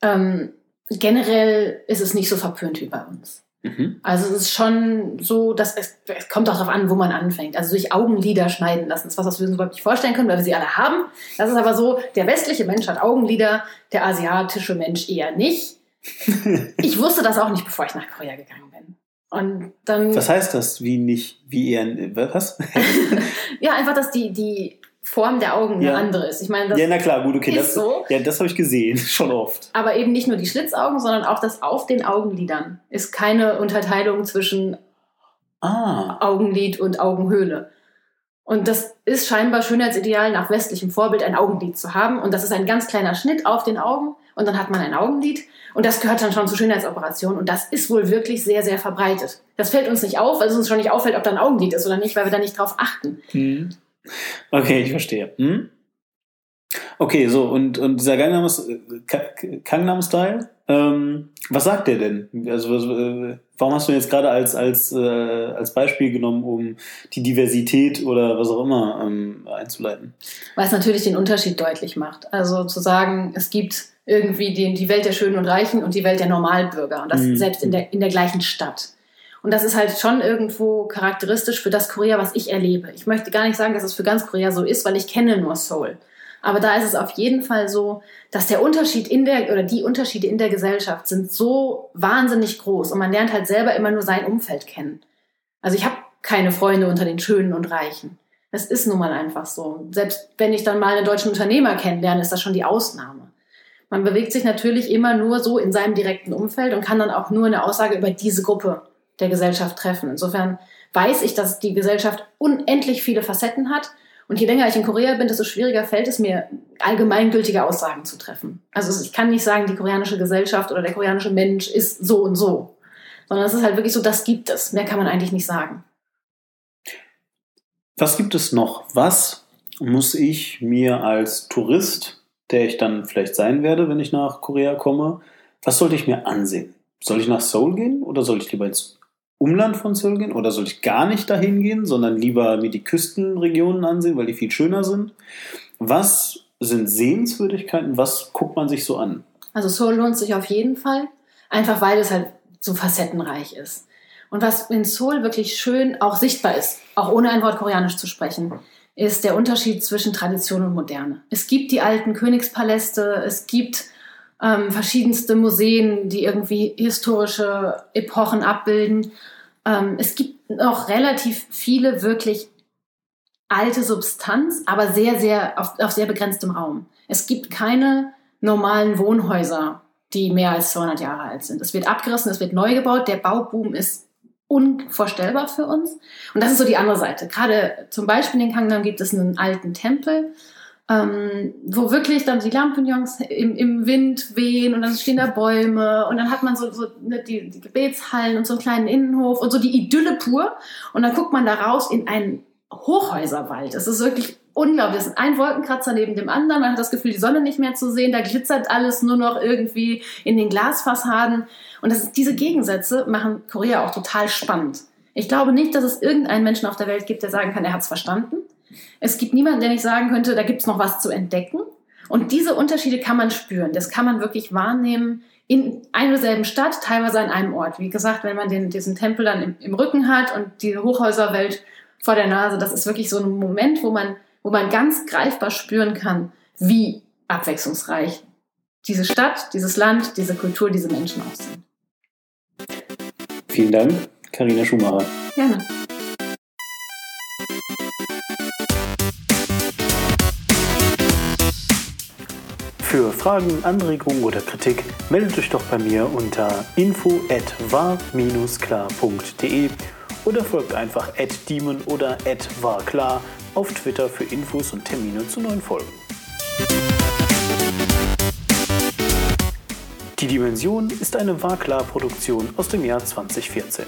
Ähm, generell ist es nicht so verpönt wie bei uns. Mhm. Also es ist schon so, dass es, es, kommt auch darauf an, wo man anfängt. Also sich Augenlider schneiden lassen, das ist was, was wir uns überhaupt nicht vorstellen können, weil wir sie alle haben. Das ist aber so, der westliche Mensch hat Augenlider, der asiatische Mensch eher nicht. ich wusste das auch nicht, bevor ich nach Korea gegangen bin. Und dann. Was heißt das? Wie nicht, wie eher, was? ja, einfach, dass die, die Form der Augen ja. eine andere ist. Ich meine, das ja, na klar, gut, okay, ist das, so. Ja, das habe ich gesehen, schon oft. Aber eben nicht nur die Schlitzaugen, sondern auch das auf den Augenlidern ist keine Unterteilung zwischen ah. Augenlid und Augenhöhle. Und das ist scheinbar Schönheitsideal nach westlichem Vorbild, ein Augenlid zu haben. Und das ist ein ganz kleiner Schnitt auf den Augen. Und dann hat man ein Augenlid. Und das gehört dann schon zur Schönheitsoperation. Und das ist wohl wirklich sehr, sehr verbreitet. Das fällt uns nicht auf, weil es uns schon nicht auffällt, ob da ein Augenlid ist oder nicht, weil wir da nicht drauf achten. Mhm. Okay, ich verstehe. Hm? Okay, so, und, und dieser Gangnam-Style, ähm, was sagt der denn? Also, was, äh, warum hast du ihn jetzt gerade als, als, äh, als Beispiel genommen, um die Diversität oder was auch immer ähm, einzuleiten? Weil es natürlich den Unterschied deutlich macht. Also zu sagen, es gibt irgendwie die, die Welt der Schönen und Reichen und die Welt der Normalbürger. Und das mhm. selbst in der, in der gleichen Stadt. Und das ist halt schon irgendwo charakteristisch für das Korea, was ich erlebe. Ich möchte gar nicht sagen, dass es für ganz Korea so ist, weil ich kenne nur Seoul. Aber da ist es auf jeden Fall so, dass der Unterschied in der oder die Unterschiede in der Gesellschaft sind so wahnsinnig groß und man lernt halt selber immer nur sein Umfeld kennen. Also ich habe keine Freunde unter den Schönen und Reichen. Das ist nun mal einfach so. Selbst wenn ich dann mal einen deutschen Unternehmer kennenlerne, ist das schon die Ausnahme. Man bewegt sich natürlich immer nur so in seinem direkten Umfeld und kann dann auch nur eine Aussage über diese Gruppe der Gesellschaft treffen. Insofern weiß ich, dass die Gesellschaft unendlich viele Facetten hat. Und je länger ich in Korea bin, desto schwieriger fällt es mir, allgemeingültige Aussagen zu treffen. Also ich kann nicht sagen, die koreanische Gesellschaft oder der koreanische Mensch ist so und so. Sondern es ist halt wirklich so, das gibt es. Mehr kann man eigentlich nicht sagen. Was gibt es noch? Was muss ich mir als Tourist, der ich dann vielleicht sein werde, wenn ich nach Korea komme, was sollte ich mir ansehen? Soll ich nach Seoul gehen oder soll ich lieber ins Umland von Seoul gehen oder soll ich gar nicht dahin gehen, sondern lieber mir die Küstenregionen ansehen, weil die viel schöner sind? Was sind Sehenswürdigkeiten? Was guckt man sich so an? Also Seoul lohnt sich auf jeden Fall, einfach weil es halt so facettenreich ist. Und was in Seoul wirklich schön auch sichtbar ist, auch ohne ein Wort Koreanisch zu sprechen, ist der Unterschied zwischen Tradition und Moderne. Es gibt die alten Königspaläste, es gibt ähm, verschiedenste Museen, die irgendwie historische Epochen abbilden. Ähm, es gibt noch relativ viele wirklich alte Substanz, aber sehr, sehr auf, auf sehr begrenztem Raum. Es gibt keine normalen Wohnhäuser, die mehr als 200 Jahre alt sind. Es wird abgerissen, es wird neu gebaut. Der Bauboom ist unvorstellbar für uns. Und das ist so die andere Seite. Gerade zum Beispiel in Kangnam gibt es einen alten Tempel, ähm, wo wirklich dann die Lampignons im, im Wind wehen und dann stehen da Bäume und dann hat man so, so ne, die, die Gebetshallen und so einen kleinen Innenhof und so die Idylle pur. Und dann guckt man da raus in einen Hochhäuserwald. Es ist wirklich unglaublich. Es ist ein Wolkenkratzer neben dem anderen. Man hat das Gefühl, die Sonne nicht mehr zu sehen. Da glitzert alles nur noch irgendwie in den Glasfassaden. Und das diese Gegensätze machen Korea auch total spannend. Ich glaube nicht, dass es irgendeinen Menschen auf der Welt gibt, der sagen kann, er hat es verstanden. Es gibt niemanden, der nicht sagen könnte, da gibt es noch was zu entdecken. Und diese Unterschiede kann man spüren. Das kann man wirklich wahrnehmen in einer selben Stadt, teilweise an einem Ort. Wie gesagt, wenn man den, diesen Tempel dann im, im Rücken hat und die Hochhäuserwelt vor der Nase, das ist wirklich so ein Moment, wo man wo man ganz greifbar spüren kann, wie abwechslungsreich diese Stadt, dieses Land, diese Kultur, diese Menschen sind. Vielen Dank, Karina Schumacher. Gerne. Für Fragen, Anregungen oder Kritik meldet euch doch bei mir unter info@war-klar.de oder folgt einfach @demon oder @warklar auf Twitter für Infos und Termine zu neuen Folgen. Die Dimension ist eine Warklar-Produktion aus dem Jahr 2014.